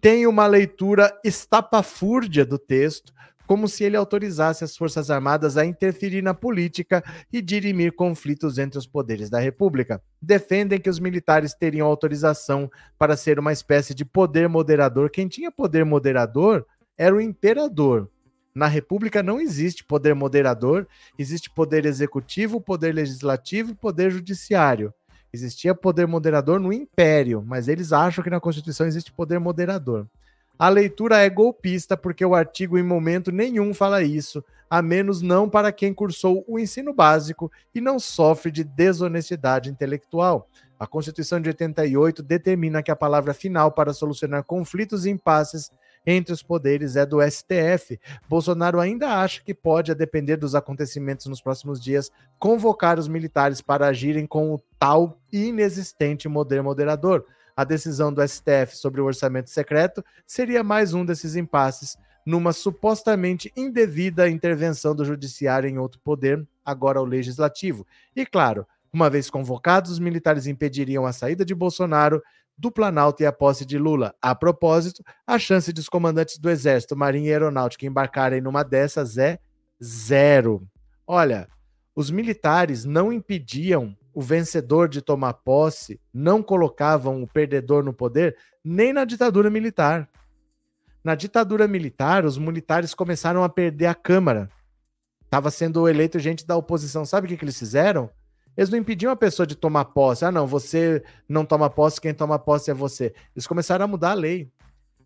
tem uma leitura estapafúrdia do texto, como se ele autorizasse as Forças Armadas a interferir na política e dirimir conflitos entre os poderes da República. Defendem que os militares teriam autorização para ser uma espécie de poder moderador. Quem tinha poder moderador era o imperador. Na República não existe poder moderador, existe poder executivo, poder legislativo e poder judiciário. Existia poder moderador no Império, mas eles acham que na Constituição existe poder moderador. A leitura é golpista porque o artigo em momento nenhum fala isso, a menos não para quem cursou o ensino básico e não sofre de desonestidade intelectual. A Constituição de 88 determina que a palavra final para solucionar conflitos e impasses entre os poderes é do STF. Bolsonaro ainda acha que pode, a depender dos acontecimentos nos próximos dias, convocar os militares para agirem com o tal inexistente poder moderador. A decisão do STF sobre o orçamento secreto seria mais um desses impasses, numa supostamente indevida intervenção do judiciário em outro poder, agora o legislativo. E claro, uma vez convocados, os militares impediriam a saída de Bolsonaro do Planalto e a posse de Lula. A propósito, a chance de os comandantes do Exército, Marinha e Aeronáutica embarcarem numa dessas é zero. Olha, os militares não impediam o vencedor de tomar posse, não colocavam o perdedor no poder, nem na ditadura militar. Na ditadura militar, os militares começaram a perder a Câmara. Estava sendo eleito gente da oposição. Sabe o que, que eles fizeram? Eles não impediam a pessoa de tomar posse. Ah, não, você não toma posse, quem toma posse é você. Eles começaram a mudar a lei.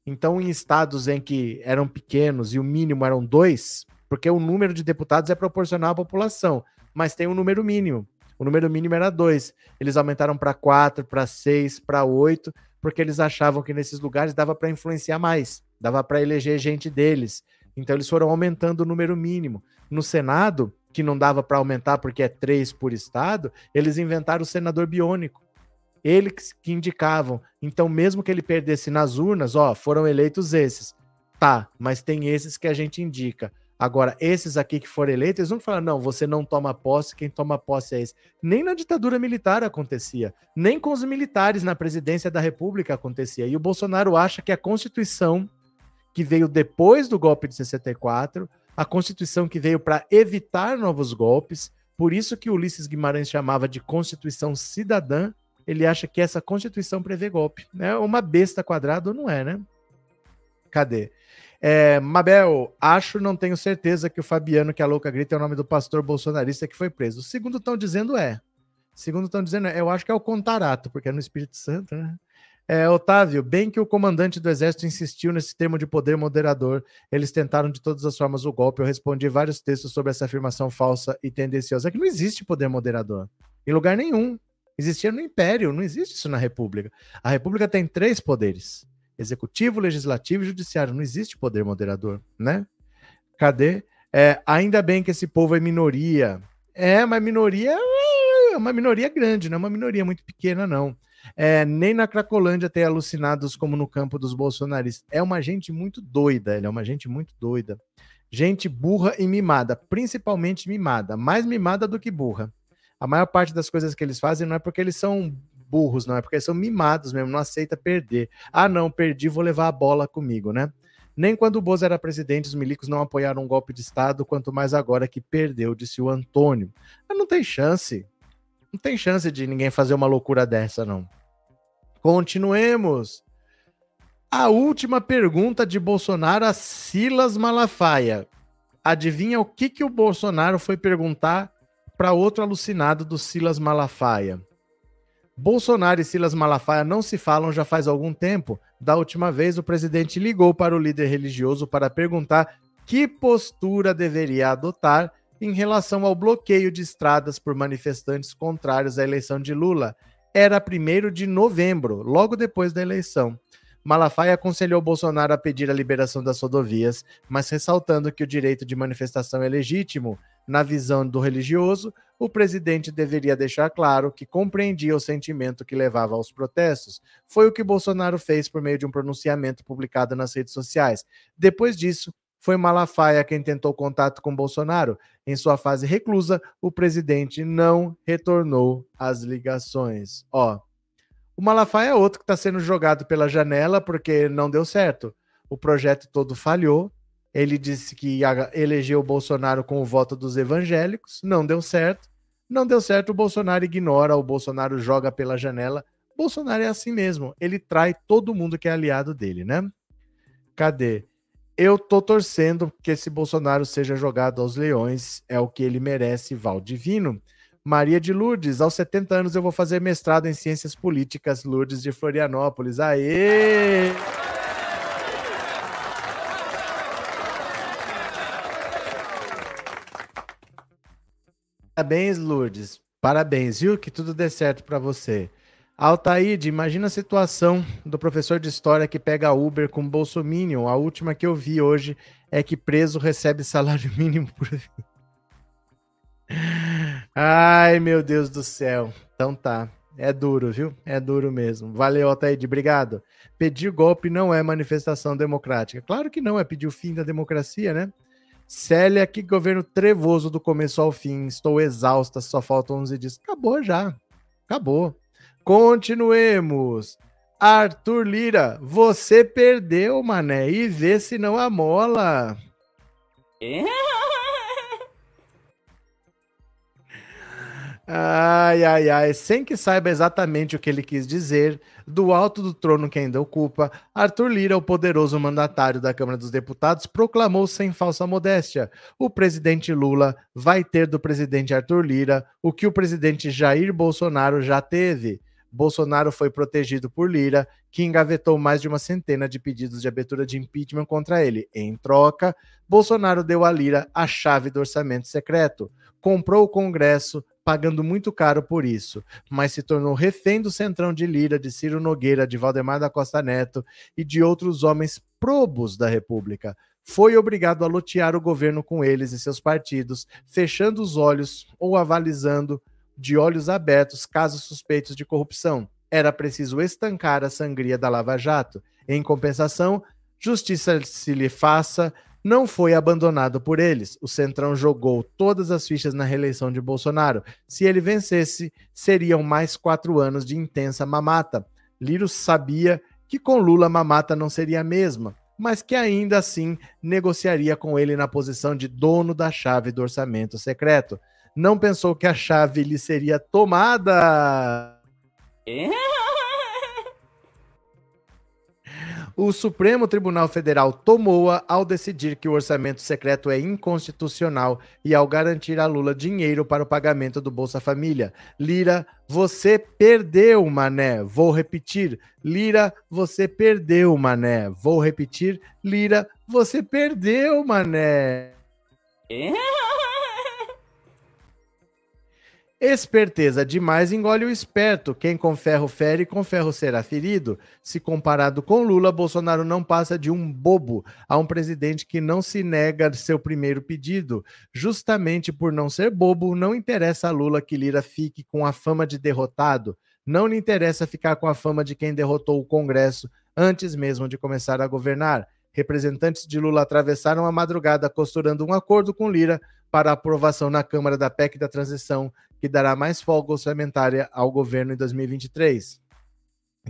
Então, em estados em que eram pequenos e o mínimo eram dois, porque o número de deputados é proporcional à população, mas tem um número mínimo. O número mínimo era dois. Eles aumentaram para quatro, para seis, para oito, porque eles achavam que nesses lugares dava para influenciar mais, dava para eleger gente deles. Então eles foram aumentando o número mínimo. No Senado, que não dava para aumentar porque é três por estado, eles inventaram o senador biônico. Eles que indicavam. Então, mesmo que ele perdesse nas urnas, ó, foram eleitos esses. Tá, mas tem esses que a gente indica. Agora, esses aqui que foram eleitos, eles não falam, não, você não toma posse, quem toma posse é esse. Nem na ditadura militar acontecia. Nem com os militares na presidência da República acontecia. E o Bolsonaro acha que a Constituição, que veio depois do golpe de 64, a Constituição que veio para evitar novos golpes, por isso que Ulisses Guimarães chamava de Constituição Cidadã, ele acha que essa Constituição prevê golpe. É uma besta quadrada, não é, né? Cadê? É, Mabel, acho, não tenho certeza que o Fabiano, que a louca grita, é o nome do pastor bolsonarista que foi preso. O segundo estão dizendo é. O segundo estão dizendo é. Eu acho que é o Contarato, porque é no Espírito Santo, né? É, Otávio, bem que o comandante do exército insistiu nesse termo de poder moderador, eles tentaram de todas as formas o golpe. Eu respondi vários textos sobre essa afirmação falsa e tendenciosa. É que não existe poder moderador. Em lugar nenhum. Existia no Império, não existe isso na República. A República tem três poderes: executivo, legislativo e judiciário. Não existe poder moderador, né? Cadê? É, ainda bem que esse povo é minoria. É, mas minoria é uma minoria grande, não é uma minoria muito pequena, não. É, nem na Cracolândia tem alucinados como no campo dos bolsonaristas. É uma gente muito doida, ele é uma gente muito doida. Gente burra e mimada, principalmente mimada, mais mimada do que burra. A maior parte das coisas que eles fazem não é porque eles são burros, não é porque eles são mimados mesmo, não aceita perder. Ah, não, perdi, vou levar a bola comigo, né? Nem quando o Bozo era presidente, os milicos não apoiaram um golpe de Estado, quanto mais agora que perdeu, disse o Antônio. Mas não tem chance. Não tem chance de ninguém fazer uma loucura dessa, não. Continuemos. A última pergunta de Bolsonaro a Silas Malafaia. Adivinha o que, que o Bolsonaro foi perguntar para outro alucinado do Silas Malafaia. Bolsonaro e Silas Malafaia não se falam já faz algum tempo. Da última vez, o presidente ligou para o líder religioso para perguntar que postura deveria adotar em relação ao bloqueio de estradas por manifestantes contrários à eleição de Lula. Era 1 de novembro, logo depois da eleição. Malafaia aconselhou Bolsonaro a pedir a liberação das rodovias, mas ressaltando que o direito de manifestação é legítimo na visão do religioso, o presidente deveria deixar claro que compreendia o sentimento que levava aos protestos. Foi o que Bolsonaro fez por meio de um pronunciamento publicado nas redes sociais. Depois disso, foi Malafaia quem tentou contato com Bolsonaro. Em sua fase reclusa, o presidente não retornou às ligações. Ó, o Malafaia é outro que está sendo jogado pela janela porque não deu certo. O projeto todo falhou ele disse que eleger o Bolsonaro com o voto dos evangélicos, não deu certo. Não deu certo, o Bolsonaro ignora, o Bolsonaro joga pela janela. Bolsonaro é assim mesmo, ele trai todo mundo que é aliado dele, né? Cadê? Eu tô torcendo que esse Bolsonaro seja jogado aos leões, é o que ele merece, Valdivino. Maria de Lourdes, aos 70 anos eu vou fazer mestrado em Ciências Políticas, Lourdes de Florianópolis. Aê! Parabéns, Lourdes. Parabéns, viu? Que tudo dê certo para você. Altaíde, imagina a situação do professor de história que pega Uber com Bolsominion. A última que eu vi hoje é que preso recebe salário mínimo por. Ai, meu Deus do céu. Então tá. É duro, viu? É duro mesmo. Valeu, Altaíde. Obrigado. Pedir golpe não é manifestação democrática. Claro que não, é pedir o fim da democracia, né? Célia, que governo trevoso do começo ao fim. Estou exausta, só faltam 11 dias. Acabou já. Acabou. Continuemos. Arthur Lira, você perdeu, mané. E vê se não amola. É? Ai, ai, ai, sem que saiba exatamente o que ele quis dizer, do alto do trono que ainda ocupa, Arthur Lira, o poderoso mandatário da Câmara dos Deputados, proclamou sem falsa modéstia: o presidente Lula vai ter do presidente Arthur Lira o que o presidente Jair Bolsonaro já teve. Bolsonaro foi protegido por Lira, que engavetou mais de uma centena de pedidos de abertura de impeachment contra ele. Em troca, Bolsonaro deu a Lira a chave do orçamento secreto, comprou o Congresso, pagando muito caro por isso, mas se tornou refém do centrão de Lira, de Ciro Nogueira, de Valdemar da Costa Neto e de outros homens probos da República. foi obrigado a lotear o governo com eles e seus partidos, fechando os olhos ou avalizando de olhos abertos casos suspeitos de corrupção. Era preciso estancar a sangria da Lava Jato. Em compensação, justiça se lhe faça, não foi abandonado por eles. O Centrão jogou todas as fichas na reeleição de Bolsonaro. Se ele vencesse, seriam mais quatro anos de intensa mamata. Liro sabia que com Lula a mamata não seria a mesma, mas que ainda assim negociaria com ele na posição de dono da chave do orçamento secreto. Não pensou que a chave lhe seria tomada. É? O Supremo Tribunal Federal tomou-a ao decidir que o orçamento secreto é inconstitucional e ao garantir a Lula dinheiro para o pagamento do Bolsa Família. Lira, você perdeu, mané. Vou repetir. Lira, você perdeu, mané. Vou repetir. Lira, você perdeu, mané. É? Esperteza demais engole o esperto. Quem com ferro fere, com ferro será ferido. Se comparado com Lula, Bolsonaro não passa de um bobo a um presidente que não se nega seu primeiro pedido. Justamente por não ser bobo, não interessa a Lula que Lira fique com a fama de derrotado. Não lhe interessa ficar com a fama de quem derrotou o Congresso antes mesmo de começar a governar. Representantes de Lula atravessaram a madrugada costurando um acordo com Lira para aprovação na Câmara da PEC da transição, que dará mais folga orçamentária ao governo em 2023.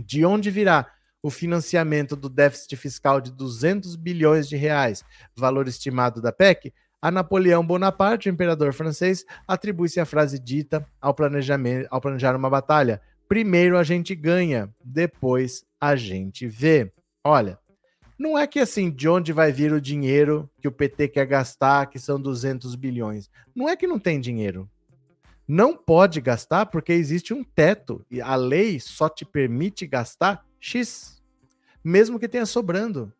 De onde virá o financiamento do déficit fiscal de 200 bilhões de reais, valor estimado da PEC? A Napoleão Bonaparte, imperador francês, atribui-se a frase dita ao, planejamento, ao planejar uma batalha: primeiro a gente ganha, depois a gente vê. Olha, não é que assim, de onde vai vir o dinheiro que o PT quer gastar, que são 200 bilhões. Não é que não tem dinheiro. Não pode gastar porque existe um teto e a lei só te permite gastar X, mesmo que tenha sobrando.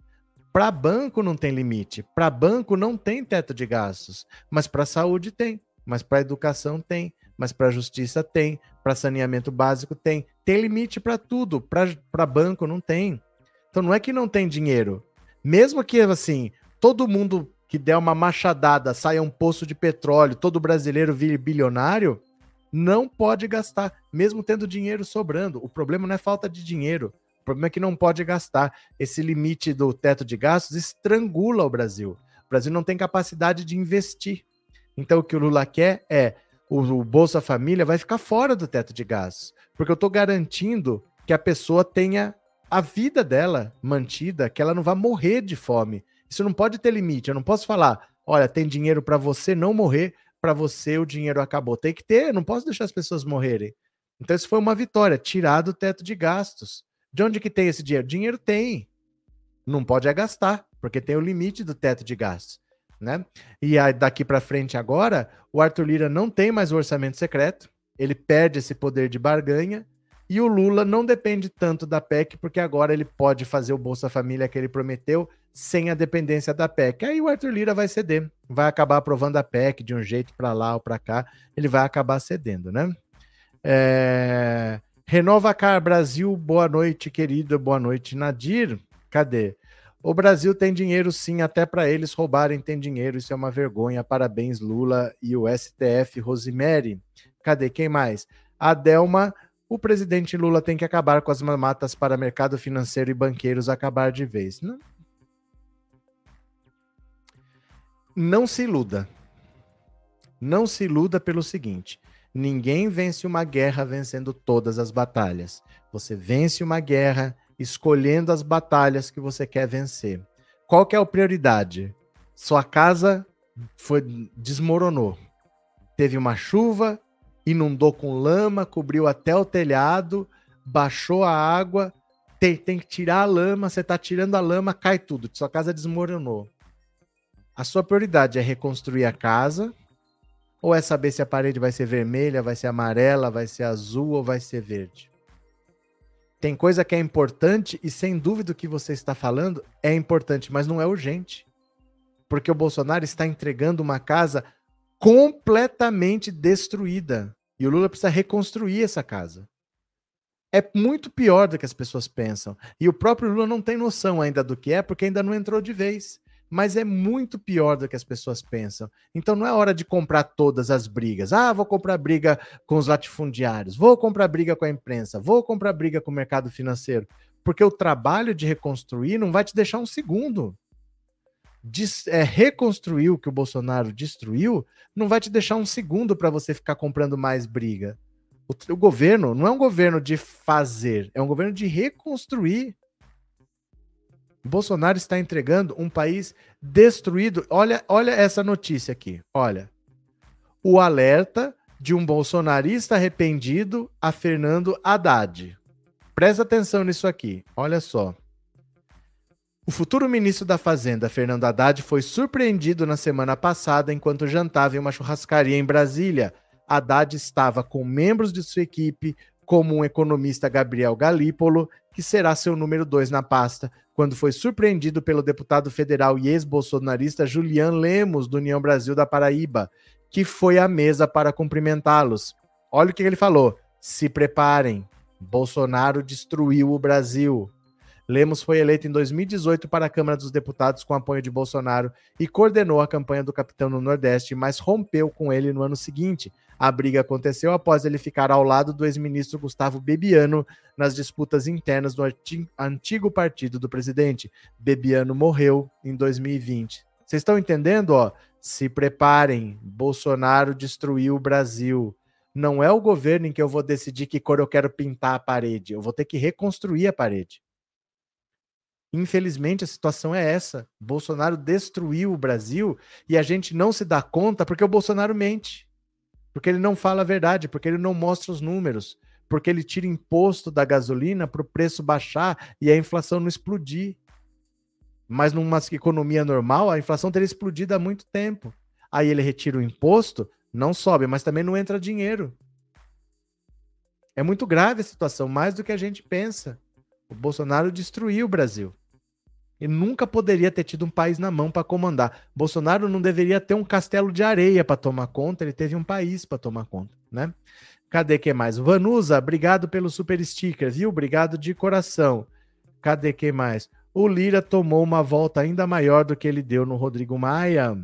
Para banco não tem limite, para banco não tem teto de gastos, mas para saúde tem, mas para educação tem, mas para justiça tem, para saneamento básico tem. Tem limite para tudo, para banco não tem. Então não é que não tem dinheiro. Mesmo que, assim, todo mundo que der uma machadada saia um poço de petróleo, todo brasileiro vire bilionário, não pode gastar, mesmo tendo dinheiro sobrando. O problema não é falta de dinheiro. O problema é que não pode gastar. Esse limite do teto de gastos estrangula o Brasil. O Brasil não tem capacidade de investir. Então, o que o Lula quer é o, Bolsa Família vai ficar fora do teto de gastos, porque eu estou garantindo que a pessoa tenha a vida dela mantida, que ela não vai morrer de fome. Isso não pode ter limite. Eu não posso falar, olha, tem dinheiro para você não morrer, para você o dinheiro acabou. Tem que ter, eu não posso deixar as pessoas morrerem. Então isso foi uma vitória, tirar do teto de gastos. De onde que tem esse dinheiro? Dinheiro tem. Não pode é gastar, porque tem o limite do teto de gastos, né? E aí, daqui para frente agora, o Arthur Lira não tem mais o orçamento secreto, ele perde esse poder de barganha e o Lula não depende tanto da PEC, porque agora ele pode fazer o Bolsa Família que ele prometeu sem a dependência da PEC. Aí o Arthur Lira vai ceder, vai acabar aprovando a PEC de um jeito para lá ou para cá, ele vai acabar cedendo, né? É... Renova Car Brasil, boa noite, querido, boa noite, Nadir. Cadê? O Brasil tem dinheiro sim, até para eles roubarem tem dinheiro, isso é uma vergonha. Parabéns, Lula e o STF, Rosemary. Cadê? Quem mais? A Delma o presidente Lula tem que acabar com as mamatas para mercado financeiro e banqueiros acabar de vez. Não, não se iluda. Não se iluda pelo seguinte: ninguém vence uma guerra vencendo todas as batalhas. Você vence uma guerra escolhendo as batalhas que você quer vencer. Qual que é a prioridade? Sua casa foi desmoronou. Teve uma chuva, inundou com lama, cobriu até o telhado, baixou a água, tem, tem que tirar a lama, você está tirando a lama, cai tudo, sua casa desmoronou. A sua prioridade é reconstruir a casa ou é saber se a parede vai ser vermelha, vai ser amarela, vai ser azul ou vai ser verde? Tem coisa que é importante e sem dúvida o que você está falando é importante, mas não é urgente. Porque o Bolsonaro está entregando uma casa completamente destruída. E o Lula precisa reconstruir essa casa. É muito pior do que as pessoas pensam. E o próprio Lula não tem noção ainda do que é, porque ainda não entrou de vez. mas é muito pior do que as pessoas pensam. Então não é hora de comprar todas as brigas. Ah, vou comprar briga com os latifundiários, vou comprar briga com a imprensa, vou comprar briga com o mercado financeiro, porque o trabalho de reconstruir não vai te deixar um segundo. Des, é, reconstruir o que o Bolsonaro destruiu não vai te deixar um segundo para você ficar comprando mais briga. O, o governo não é um governo de fazer, é um governo de reconstruir. Bolsonaro está entregando um país destruído. Olha, olha essa notícia aqui. Olha. O alerta de um bolsonarista arrependido a Fernando Haddad. Presta atenção nisso aqui. Olha só. O futuro ministro da Fazenda, Fernando Haddad, foi surpreendido na semana passada enquanto jantava em uma churrascaria em Brasília. Haddad estava com membros de sua equipe, como um economista Gabriel Galípolo, que será seu número dois na pasta, quando foi surpreendido pelo deputado federal e ex-bolsonarista Julian Lemos, do União Brasil da Paraíba, que foi à mesa para cumprimentá-los. Olha o que ele falou: se preparem, Bolsonaro destruiu o Brasil. Lemos foi eleito em 2018 para a Câmara dos Deputados com apoio de Bolsonaro e coordenou a campanha do capitão no Nordeste, mas rompeu com ele no ano seguinte. A briga aconteceu após ele ficar ao lado do ex-ministro Gustavo Bebiano nas disputas internas do antigo partido do presidente. Bebiano morreu em 2020. Vocês estão entendendo? Ó? Se preparem, Bolsonaro destruiu o Brasil. Não é o governo em que eu vou decidir que cor eu quero pintar a parede. Eu vou ter que reconstruir a parede. Infelizmente, a situação é essa. Bolsonaro destruiu o Brasil e a gente não se dá conta porque o Bolsonaro mente. Porque ele não fala a verdade, porque ele não mostra os números, porque ele tira imposto da gasolina para o preço baixar e a inflação não explodir. Mas numa economia normal, a inflação teria explodido há muito tempo. Aí ele retira o imposto, não sobe, mas também não entra dinheiro. É muito grave a situação, mais do que a gente pensa. O Bolsonaro destruiu o Brasil. Ele nunca poderia ter tido um país na mão para comandar. Bolsonaro não deveria ter um castelo de areia para tomar conta, ele teve um país para tomar conta, né? Cadê que mais? Vanusa, obrigado pelo super sticker, viu? Obrigado de coração. Cadê que mais? O Lira tomou uma volta ainda maior do que ele deu no Rodrigo Maia.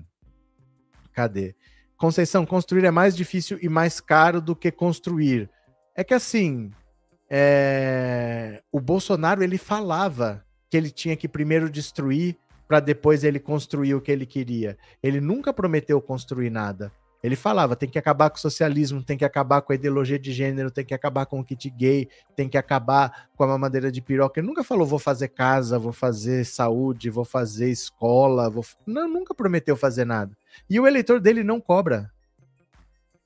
Cadê? Conceição, construir é mais difícil e mais caro do que construir. É que assim, é... o Bolsonaro ele falava que ele tinha que primeiro destruir para depois ele construir o que ele queria. Ele nunca prometeu construir nada. Ele falava, tem que acabar com o socialismo, tem que acabar com a ideologia de gênero, tem que acabar com o kit gay, tem que acabar com a mamadeira de piroca. Ele nunca falou, vou fazer casa, vou fazer saúde, vou fazer escola, vou... Não, nunca prometeu fazer nada. E o eleitor dele não cobra.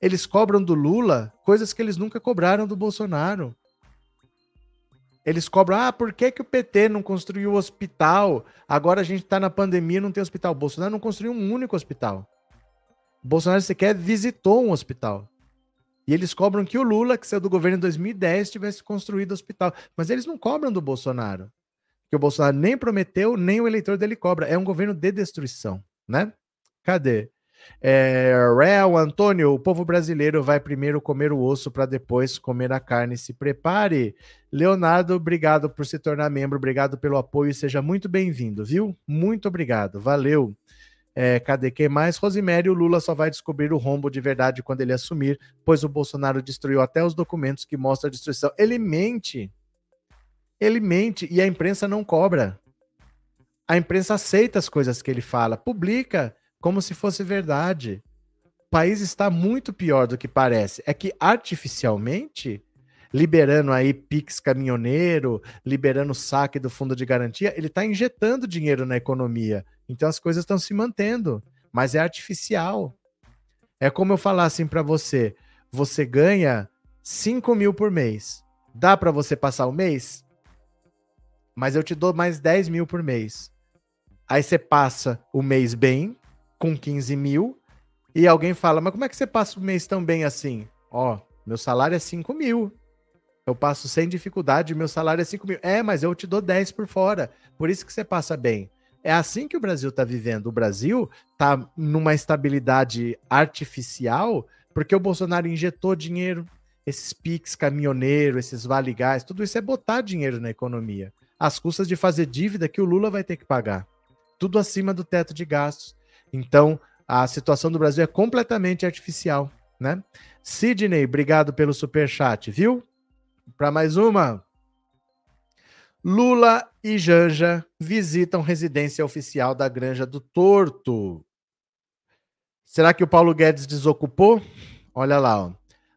Eles cobram do Lula coisas que eles nunca cobraram do Bolsonaro. Eles cobram, ah, por que, que o PT não construiu hospital? Agora a gente está na pandemia não tem hospital. O Bolsonaro não construiu um único hospital. O Bolsonaro sequer visitou um hospital. E eles cobram que o Lula, que saiu do governo em 2010, tivesse construído hospital. Mas eles não cobram do Bolsonaro. Que o Bolsonaro nem prometeu, nem o eleitor dele cobra. É um governo de destruição, né? Cadê? É, Real Antônio, o povo brasileiro vai primeiro comer o osso para depois comer a carne. Se prepare. Leonardo, obrigado por se tornar membro, obrigado pelo apoio e seja muito bem-vindo, viu? Muito obrigado, valeu. É, cadê quem mais? Rosimério, o Lula só vai descobrir o rombo de verdade quando ele assumir, pois o Bolsonaro destruiu até os documentos que mostram a destruição. Ele mente. Ele mente e a imprensa não cobra. A imprensa aceita as coisas que ele fala, publica como se fosse verdade. O país está muito pior do que parece. É que artificialmente, liberando aí Pix caminhoneiro, liberando saque do fundo de garantia, ele está injetando dinheiro na economia. Então as coisas estão se mantendo, mas é artificial. É como eu falar assim para você: você ganha 5 mil por mês. Dá para você passar o mês? Mas eu te dou mais 10 mil por mês. Aí você passa o mês bem, com 15 mil e alguém fala, mas como é que você passa o mês tão bem assim? Ó, meu salário é 5 mil. Eu passo sem dificuldade, meu salário é 5 mil. É, mas eu te dou 10 por fora. Por isso que você passa bem. É assim que o Brasil está vivendo. O Brasil está numa estabilidade artificial porque o Bolsonaro injetou dinheiro. Esses PIX caminhoneiro, esses vale gás, tudo isso é botar dinheiro na economia. Às custas de fazer dívida que o Lula vai ter que pagar. tudo acima do teto de gastos. Então, a situação do Brasil é completamente artificial, né? Sidney, obrigado pelo super chat, viu? Para mais uma. Lula e Janja visitam residência oficial da Granja do Torto. Será que o Paulo Guedes desocupou? Olha lá, ó.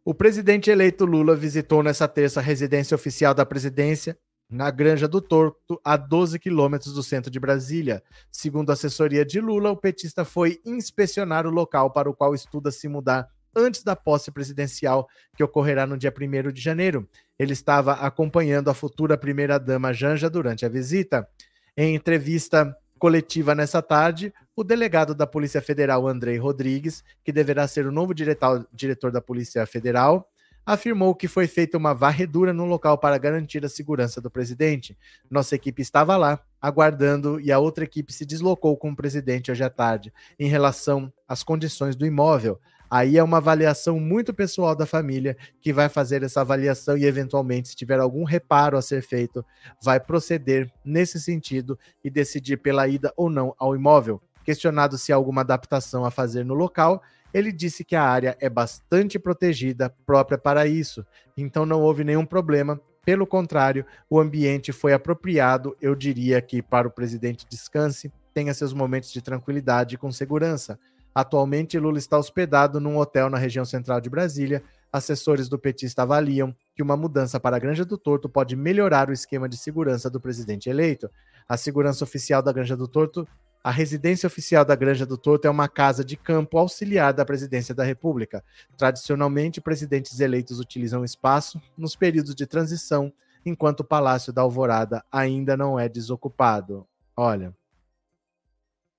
O presidente eleito Lula visitou nessa terça a residência oficial da presidência na Granja do Torto, a 12 quilômetros do centro de Brasília. Segundo a assessoria de Lula, o petista foi inspecionar o local para o qual estuda se mudar antes da posse presidencial, que ocorrerá no dia 1 de janeiro. Ele estava acompanhando a futura primeira-dama Janja durante a visita. Em entrevista coletiva nessa tarde, o delegado da Polícia Federal, Andrei Rodrigues, que deverá ser o novo diretor, da Polícia Federal, afirmou que foi feita uma varredura no local para garantir a segurança do presidente. Nossa equipe estava lá, aguardando, e a outra equipe se deslocou com o presidente hoje à tarde, em relação às condições do imóvel. Aí é uma avaliação muito pessoal da família que vai fazer essa avaliação e, eventualmente, se tiver algum reparo a ser feito, vai proceder nesse sentido e decidir pela ida ou não ao imóvel. Questionado se há alguma adaptação a fazer no local, ele disse que a área é bastante protegida, própria para isso, então não houve nenhum problema. Pelo contrário, o ambiente foi apropriado, eu diria que para o presidente descanse, tenha seus momentos de tranquilidade e com segurança. Atualmente, Lula está hospedado num hotel na região central de Brasília. Assessores do petista avaliam que uma mudança para a Granja do Torto pode melhorar o esquema de segurança do presidente eleito. A segurança oficial da Granja do Torto a residência oficial da Granja do Torto é uma casa de campo auxiliar da presidência da República. Tradicionalmente, presidentes eleitos utilizam o espaço nos períodos de transição, enquanto o Palácio da Alvorada ainda não é desocupado. Olha.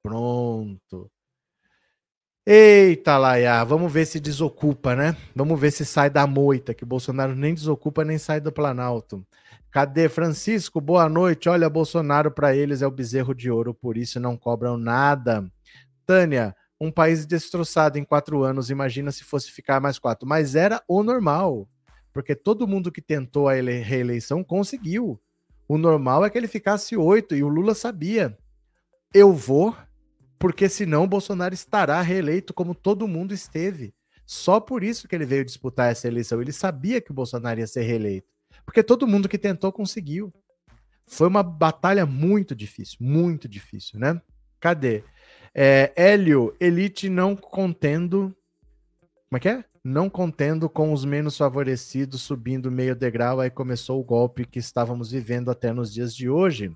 Pronto. Eita, Laia, vamos ver se desocupa, né? Vamos ver se sai da moita, que Bolsonaro nem desocupa nem sai do Planalto. Cadê Francisco? Boa noite. Olha, Bolsonaro para eles é o bezerro de ouro, por isso não cobram nada. Tânia, um país destroçado em quatro anos, imagina se fosse ficar mais quatro. Mas era o normal, porque todo mundo que tentou a reeleição conseguiu. O normal é que ele ficasse oito e o Lula sabia. Eu vou, porque senão Bolsonaro estará reeleito como todo mundo esteve. Só por isso que ele veio disputar essa eleição. Ele sabia que o Bolsonaro ia ser reeleito. Porque todo mundo que tentou conseguiu. Foi uma batalha muito difícil, muito difícil, né? Cadê? É, Hélio, Elite não contendo. Como é que é? Não contendo com os menos favorecidos, subindo meio degrau, aí começou o golpe que estávamos vivendo até nos dias de hoje.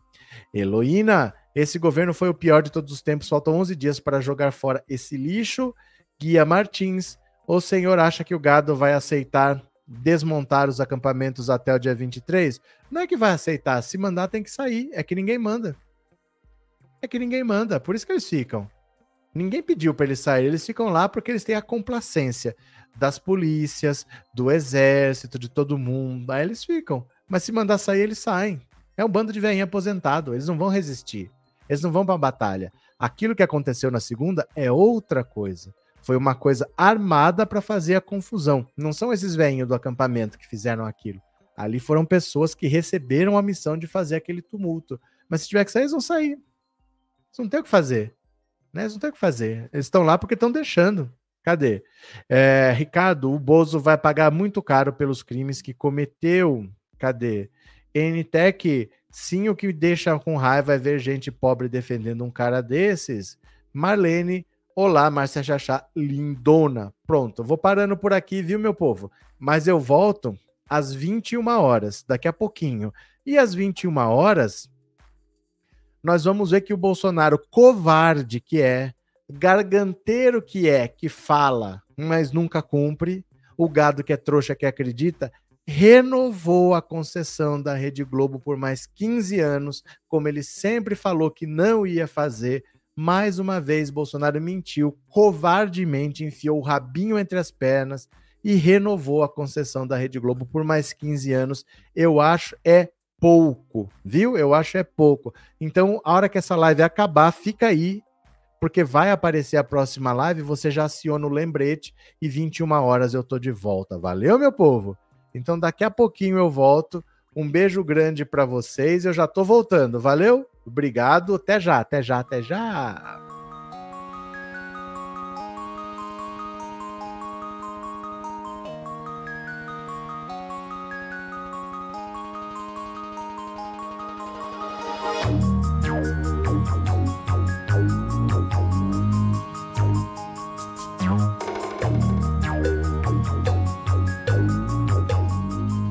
Heloína, esse governo foi o pior de todos os tempos, faltam 11 dias para jogar fora esse lixo. Guia Martins, o senhor acha que o gado vai aceitar desmontar os acampamentos até o dia 23, não é que vai aceitar. Se mandar, tem que sair. É que ninguém manda. É que ninguém manda. Por isso que eles ficam. Ninguém pediu para eles saírem. Eles ficam lá porque eles têm a complacência das polícias, do exército, de todo mundo. Aí eles ficam. Mas se mandar sair, eles saem. É um bando de velhinho aposentado. Eles não vão resistir. Eles não vão para a batalha. Aquilo que aconteceu na segunda é outra coisa. Foi uma coisa armada para fazer a confusão. Não são esses velhinhos do acampamento que fizeram aquilo. Ali foram pessoas que receberam a missão de fazer aquele tumulto. Mas se tiver que sair, eles vão sair. Eles não tem o que fazer. Né? Eles não tem o que fazer. Eles estão lá porque estão deixando. Cadê? É, Ricardo, o Bozo vai pagar muito caro pelos crimes que cometeu. Cadê? NTEC, sim, o que deixa com raiva é ver gente pobre defendendo um cara desses. Marlene, Olá, Márcia Chachá, lindona. Pronto, vou parando por aqui, viu, meu povo? Mas eu volto às 21 horas, daqui a pouquinho. E às 21 horas, nós vamos ver que o Bolsonaro, covarde que é, garganteiro que é, que fala, mas nunca cumpre, o gado que é trouxa que acredita, renovou a concessão da Rede Globo por mais 15 anos, como ele sempre falou que não ia fazer mais uma vez, Bolsonaro mentiu, covardemente enfiou o rabinho entre as pernas e renovou a concessão da Rede Globo por mais 15 anos. Eu acho é pouco, viu? Eu acho é pouco. Então, a hora que essa live acabar, fica aí, porque vai aparecer a próxima live, você já aciona o lembrete e 21 horas eu tô de volta. Valeu, meu povo? Então, daqui a pouquinho eu volto. Um beijo grande para vocês. Eu já tô voltando. Valeu? Obrigado, até já, até já, até já.